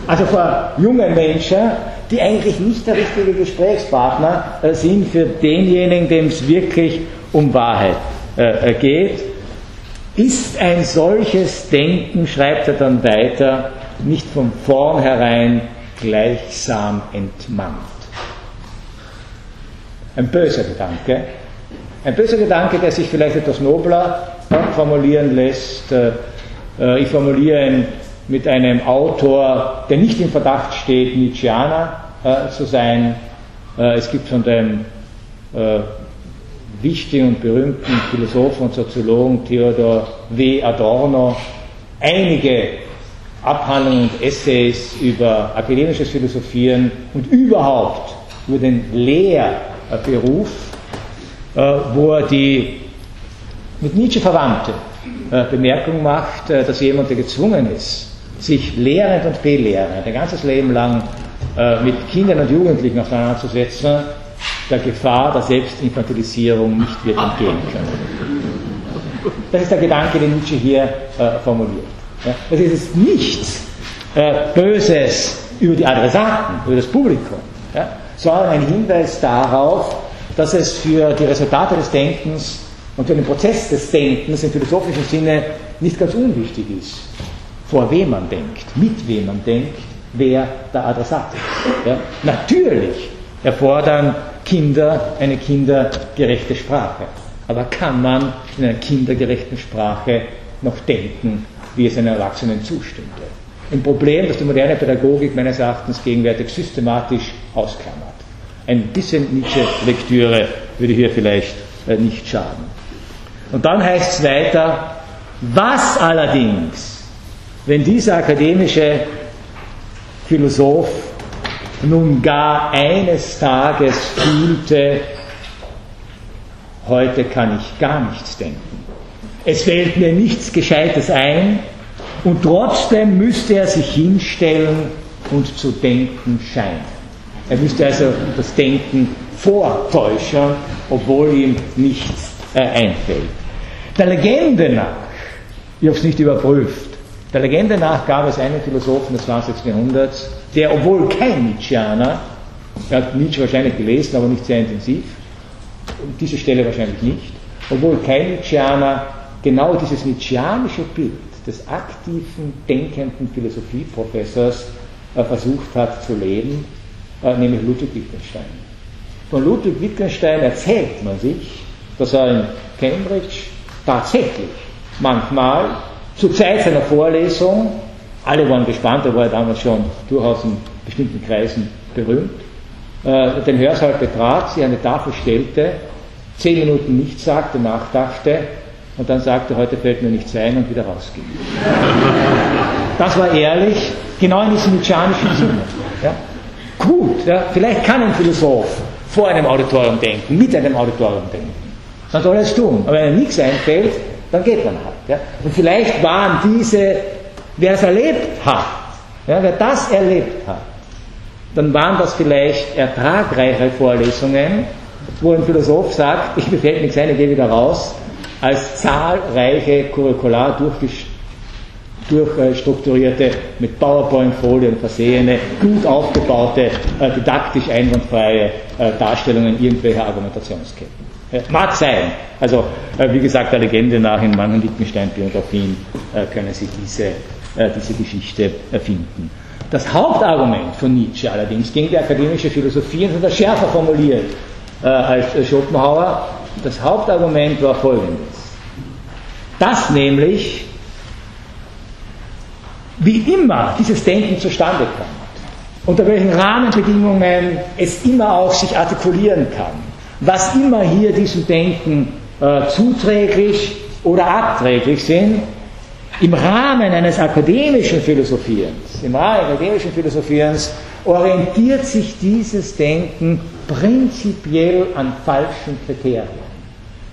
Also vor jungen Menschen, die eigentlich nicht der richtige Gesprächspartner äh, sind für denjenigen, dem es wirklich um Wahrheit äh, geht. Ist ein solches Denken, schreibt er dann weiter, nicht von vornherein gleichsam entmannt. Ein böser Gedanke, ein böser Gedanke, der sich vielleicht etwas nobler formulieren lässt. Äh, äh, ich formuliere ihn mit einem Autor, der nicht im Verdacht steht, Nietzscheaner äh, zu sein. Es gibt von dem wichtigen und berühmten Philosophen und Soziologen Theodor W. Adorno einige Abhandlungen und Essays über akademisches Philosophieren und überhaupt über den Lehrberuf, äh, wo er die mit Nietzsche verwandte äh, Bemerkung macht, äh, dass jemand, der gezwungen ist, sich lehrend und belehrend ein ganzes Leben lang mit Kindern und Jugendlichen auseinanderzusetzen, der Gefahr der Selbstinfantilisierung nicht wird entgehen können. Das ist der Gedanke, den Nietzsche hier formuliert. Das ist nichts Böses über die Adressaten, über das Publikum, sondern ein Hinweis darauf, dass es für die Resultate des Denkens und für den Prozess des Denkens im philosophischen Sinne nicht ganz unwichtig ist, vor wem man denkt, mit wem man denkt, wer der Adressat ist. Ja? Natürlich erfordern Kinder eine kindergerechte Sprache. Aber kann man in einer kindergerechten Sprache noch denken, wie es einem Erwachsenen zustünde? Ein Problem, das die moderne Pädagogik meines Erachtens gegenwärtig systematisch ausklammert. Ein bisschen Nietzsche-Lektüre würde hier vielleicht äh, nicht schaden. Und dann heißt es weiter, was allerdings, wenn dieser akademische Philosoph nun gar eines Tages fühlte, heute kann ich gar nichts denken. Es fällt mir nichts Gescheites ein und trotzdem müsste er sich hinstellen und zu denken scheinen. Er müsste also das Denken vortäuschen, obwohl ihm nichts äh, einfällt. Der Legende nach, ich habe es nicht überprüft, der Legende nach gab es einen Philosophen des 20. Jahrhunderts, der, obwohl kein Nietzscheaner, er hat Nietzsche wahrscheinlich gelesen, aber nicht sehr intensiv, diese Stelle wahrscheinlich nicht, obwohl kein Nietzscheaner genau dieses nietzscheanische Bild des aktiven, denkenden Philosophieprofessors äh, versucht hat zu leben, äh, nämlich Ludwig Wittgenstein. Von Ludwig Wittgenstein erzählt man sich, dass er in Cambridge tatsächlich manchmal zur Zeit seiner Vorlesung, alle waren gespannt, er war ja damals schon durchaus in bestimmten Kreisen berühmt, äh, den Hörsaal betrat, sich die Tafel stellte, zehn Minuten nichts sagte, nachdachte und dann sagte, heute fällt mir nichts ein und wieder rausging. Das war ehrlich, genau in diesem nietzscheanischen Sinne. Ja? Gut, ja, vielleicht kann ein Philosoph vor einem Auditorium denken, mit einem Auditorium denken. Dann soll er es tun. Aber wenn er nichts einfällt, dann geht man halt. Ja. Und vielleicht waren diese, wer es erlebt hat, ja, wer das erlebt hat, dann waren das vielleicht ertragreiche Vorlesungen, wo ein Philosoph sagt, ich mir fällt nichts ein, ich gehe wieder raus, als zahlreiche curricular durchstrukturierte, mit PowerPoint-Folien versehene, gut aufgebaute, äh, didaktisch einwandfreie äh, Darstellungen irgendwelcher Argumentationsketten. Mag sein. Also, äh, wie gesagt, der Legende nach in manchen Wittgenstein-Biografien können Sie diese, diese Geschichte finden. Das Hauptargument von Nietzsche allerdings gegen die akademische Philosophie ist etwas schärfer formuliert als Schopenhauer. Das Hauptargument war folgendes. Dass nämlich wie immer dieses Denken zustande kommt, unter welchen Rahmenbedingungen es immer auch sich artikulieren kann, was immer hier diesem Denken äh, zuträglich oder abträglich sind, im Rahmen eines akademischen Philosophierens, im Rahmen akademischen Philosophierens orientiert sich dieses Denken prinzipiell an falschen Kriterien.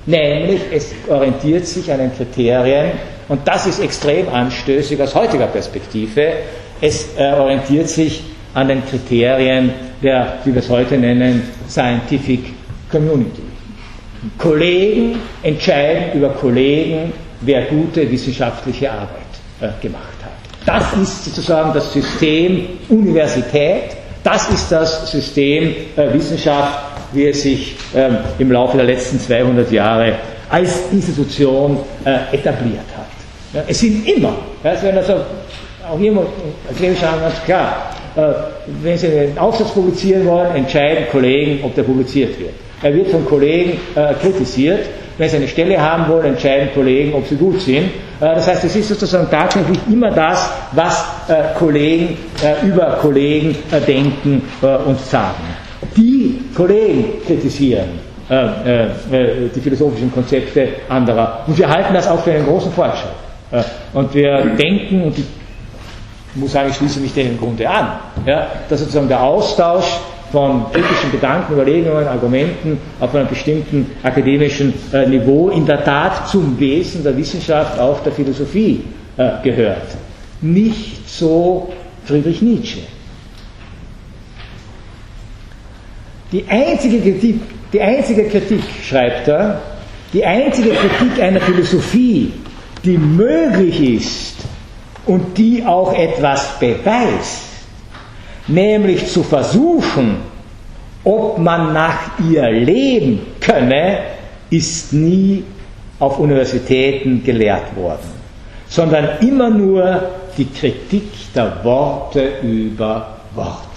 Nämlich es orientiert sich an den Kriterien, und das ist extrem anstößig aus heutiger Perspektive. Es äh, orientiert sich an den Kriterien der, wie wir es heute nennen, Scientific Community. Kollegen entscheiden über Kollegen, wer gute wissenschaftliche Arbeit äh, gemacht hat. Das ist sozusagen das System Universität, Das ist das System äh, Wissenschaft, wie es sich ähm, im Laufe der letzten 200 Jahre als Institution äh, etabliert hat. Ja, es sind immer, ja, werden also auch hier erkläre ich ganz klar, äh, wenn Sie einen Aufsatz publizieren wollen, entscheiden Kollegen, ob der publiziert wird. Er wird von Kollegen äh, kritisiert. Wenn Sie eine Stelle haben wollen, entscheiden Kollegen, ob sie gut sind. Äh, das heißt, es ist sozusagen tatsächlich immer das, was äh, Kollegen äh, über Kollegen denken und sagen. Die Kollegen kritisieren die philosophischen Konzepte anderer. Und wir halten das auch für einen großen Fortschritt. Und wir denken, und ich muss sagen, ich schließe mich dem im Grunde an, ja, dass sozusagen der Austausch von kritischen Gedanken, Überlegungen, Argumenten auf einem bestimmten akademischen äh, Niveau in der Tat zum Wesen der Wissenschaft, auch der Philosophie äh, gehört. Nicht so Friedrich Nietzsche. Die einzige Kritik, die einzige Kritik, schreibt er, die einzige Kritik einer Philosophie, die möglich ist und die auch etwas beweist, nämlich zu versuchen, ob man nach ihr leben könne, ist nie auf Universitäten gelehrt worden, sondern immer nur die Kritik der Worte über Worte.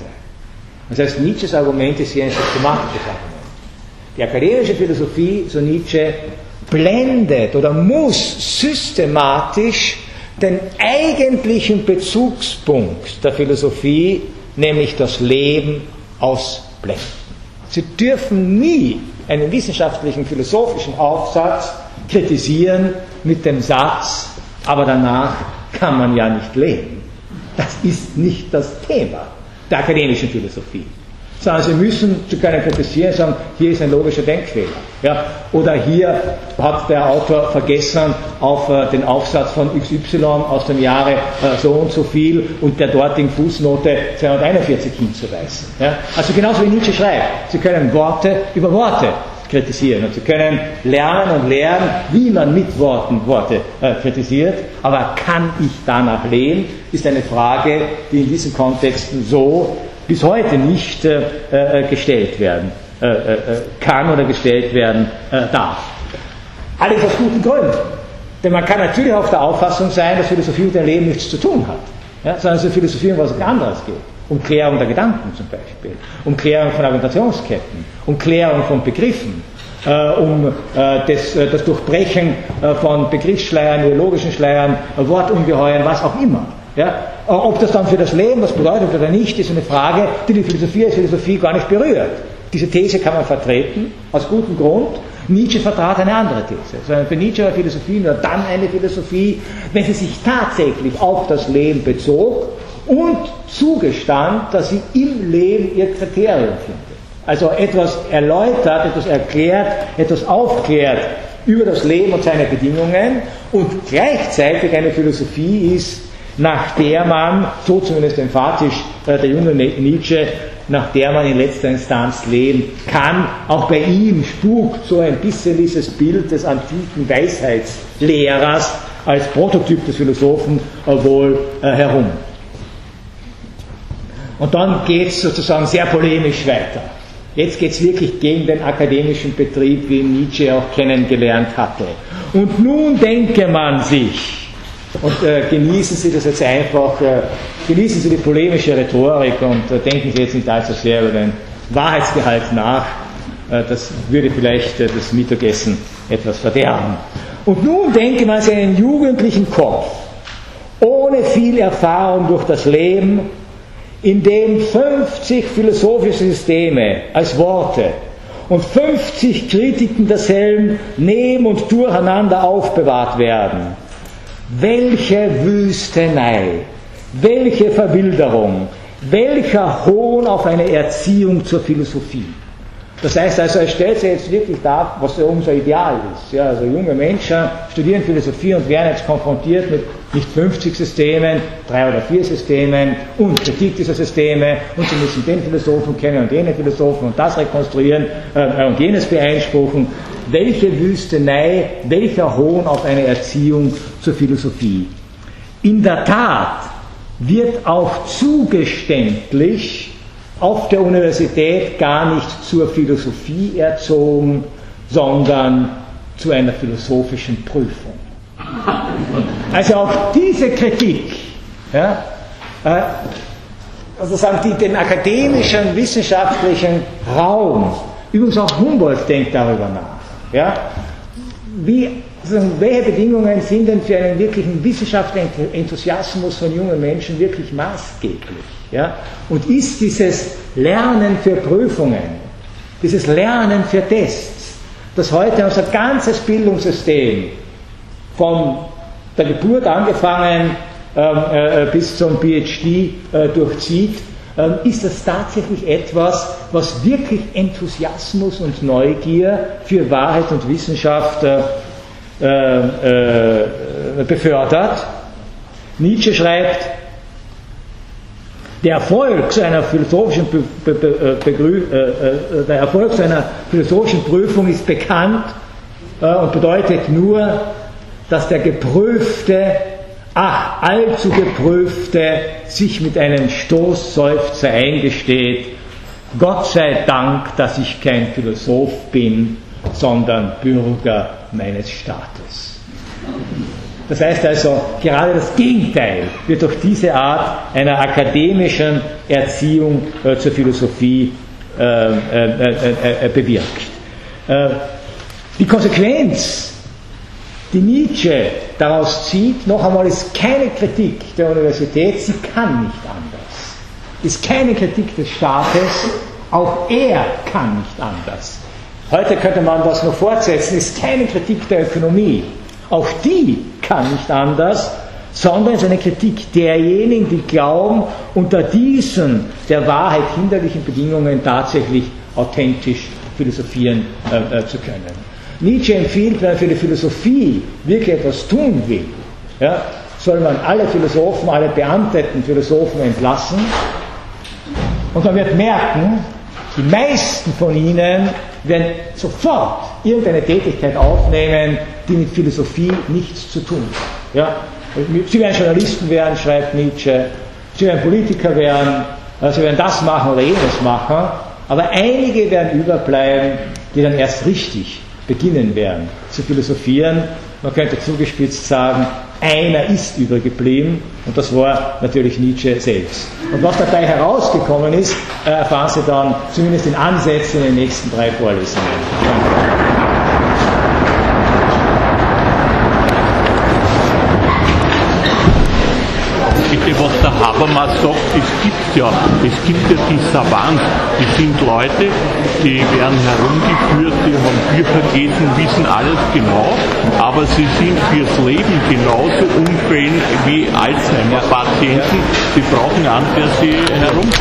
Das heißt, Nietzsches Argument ist hier ein systematisches Argument. Die akademische Philosophie, so Nietzsche, blendet oder muss systematisch den eigentlichen Bezugspunkt der Philosophie nämlich das Leben ausblenden. Sie dürfen nie einen wissenschaftlichen, philosophischen Aufsatz kritisieren mit dem Satz, aber danach kann man ja nicht leben. Das ist nicht das Thema der akademischen Philosophie sondern Sie müssen zu können kritisieren sagen, hier ist ein logischer Denkfehler. Ja? Oder hier hat der Autor vergessen, auf äh, den Aufsatz von XY aus dem Jahre äh, so und so viel und der dortigen Fußnote 241 hinzuweisen. Ja? Also genauso wie Nietzsche schreibt, Sie können Worte über Worte kritisieren und Sie können lernen und lehren, wie man mit Worten Worte äh, kritisiert, aber kann ich danach leben, ist eine Frage, die in diesen Kontexten so bis heute nicht äh, äh, gestellt werden äh, äh, äh, kann oder gestellt werden darf. Alles aus guten Gründen. Denn man kann natürlich auf der Auffassung sein, dass Philosophie mit dem Leben nichts zu tun hat, ja, sondern dass Philosophie um was anderes geht. Um Klärung der Gedanken zum Beispiel, um Klärung von Argumentationsketten, um Klärung von Begriffen, äh, um äh, das, das, Durchbrechen äh, von Begriffsschleiern, ideologischen Schleiern, Wortungeheuern, was auch immer. Ja? Ob das dann für das Leben was bedeutet oder nicht, ist eine Frage, die die Philosophie als Philosophie gar nicht berührt. Diese These kann man vertreten, aus gutem Grund. Nietzsche vertrat eine andere These. Also für Nietzsche war Philosophie nur dann eine Philosophie, wenn sie sich tatsächlich auf das Leben bezog und zugestand, dass sie im Leben ihr Kriterium findet. Also etwas erläutert, etwas erklärt, etwas aufklärt über das Leben und seine Bedingungen und gleichzeitig eine Philosophie ist, nach der man, so zumindest emphatisch äh, der junge Nietzsche, nach der man in letzter Instanz leben kann. Auch bei ihm spukt so ein bisschen dieses Bild des antiken Weisheitslehrers als Prototyp des Philosophen wohl äh, herum. Und dann geht es sozusagen sehr polemisch weiter. Jetzt geht es wirklich gegen den akademischen Betrieb, wie Nietzsche auch kennengelernt hatte. Und nun denke man sich, und äh, genießen Sie das jetzt einfach, äh, genießen Sie die polemische Rhetorik und äh, denken Sie jetzt nicht allzu sehr über den Wahrheitsgehalt nach. Äh, das würde vielleicht äh, das Mittagessen etwas verderben. Und nun denke man sich einen jugendlichen Kopf, ohne viel Erfahrung durch das Leben, in dem 50 philosophische Systeme als Worte und 50 Kritiken derselben neben und durcheinander aufbewahrt werden welche Wüstenei, welche Verwilderung, welcher Hohn auf eine Erziehung zur Philosophie. Das heißt also, er stellt sich jetzt wirklich dar, was ja unser Ideal ist. Ja, also junge Menschen studieren Philosophie und werden jetzt konfrontiert mit nicht 50 Systemen, drei oder vier Systemen und Kritik dieser Systeme und sie müssen den Philosophen kennen und jene Philosophen und das rekonstruieren äh, und jenes beeinspruchen. Welche Wüstenei, welcher Hohn auf eine Erziehung zur Philosophie. In der Tat wird auch zugeständlich auf der Universität gar nicht zur Philosophie erzogen, sondern zu einer philosophischen Prüfung. Also auch diese Kritik, ja, äh, sozusagen die, den akademischen, wissenschaftlichen Raum, übrigens auch Humboldt denkt darüber nach, ja, wie, welche Bedingungen sind denn für einen wirklichen wissenschaftlichen Enthusiasmus von jungen Menschen wirklich maßgeblich? Ja? Und ist dieses Lernen für Prüfungen, dieses Lernen für Tests, das heute unser ganzes Bildungssystem von der Geburt angefangen ähm, äh, bis zum PhD äh, durchzieht, ähm, ist das tatsächlich etwas, was wirklich Enthusiasmus und Neugier für Wahrheit und Wissenschaft äh, äh, äh befördert. Nietzsche schreibt, der Erfolg seiner philosophischen, Be Be Be äh, der Erfolg seiner philosophischen Prüfung ist bekannt und bedeutet nur, dass der Geprüfte, ach, allzu Geprüfte, sich mit einem Stoßseufzer eingesteht, Gott sei Dank, dass ich kein Philosoph bin, sondern Bürger meines Staates. Das heißt also, gerade das Gegenteil wird durch diese Art einer akademischen Erziehung äh, zur Philosophie äh, äh, äh bewirkt. Äh, die Konsequenz die Nietzsche daraus zieht, noch einmal ist keine Kritik der Universität, sie kann nicht anders. Ist keine Kritik des Staates, auch er kann nicht anders. Heute könnte man das noch fortsetzen, ist keine Kritik der Ökonomie, auch die kann nicht anders, sondern ist eine Kritik derjenigen, die glauben, unter diesen der Wahrheit hinderlichen Bedingungen tatsächlich authentisch philosophieren äh, äh, zu können. Nietzsche empfiehlt, wenn man für die Philosophie wirklich etwas tun will, ja, soll man alle Philosophen, alle beamteten Philosophen entlassen. Und man wird merken, die meisten von ihnen werden sofort irgendeine Tätigkeit aufnehmen, die mit Philosophie nichts zu tun hat. Ja? Sie werden Journalisten werden, schreibt Nietzsche, sie werden Politiker werden, sie werden das machen oder jenes machen, aber einige werden überbleiben, die dann erst richtig beginnen werden zu philosophieren. Man könnte zugespitzt sagen, einer ist übergeblieben und das war natürlich Nietzsche selbst. Und was dabei herausgekommen ist, erfahren Sie dann zumindest in Ansätzen in den nächsten drei Vorlesungen. Der Habermas sagt, es gibt ja, es gibt ja die Savants, die sind Leute, die werden herumgeführt, die haben Bücher gelesen, wissen alles genau, aber sie sind fürs Leben genauso unfähig wie Alzheimer-Patienten. Sie brauchen einen, der sie herumführt.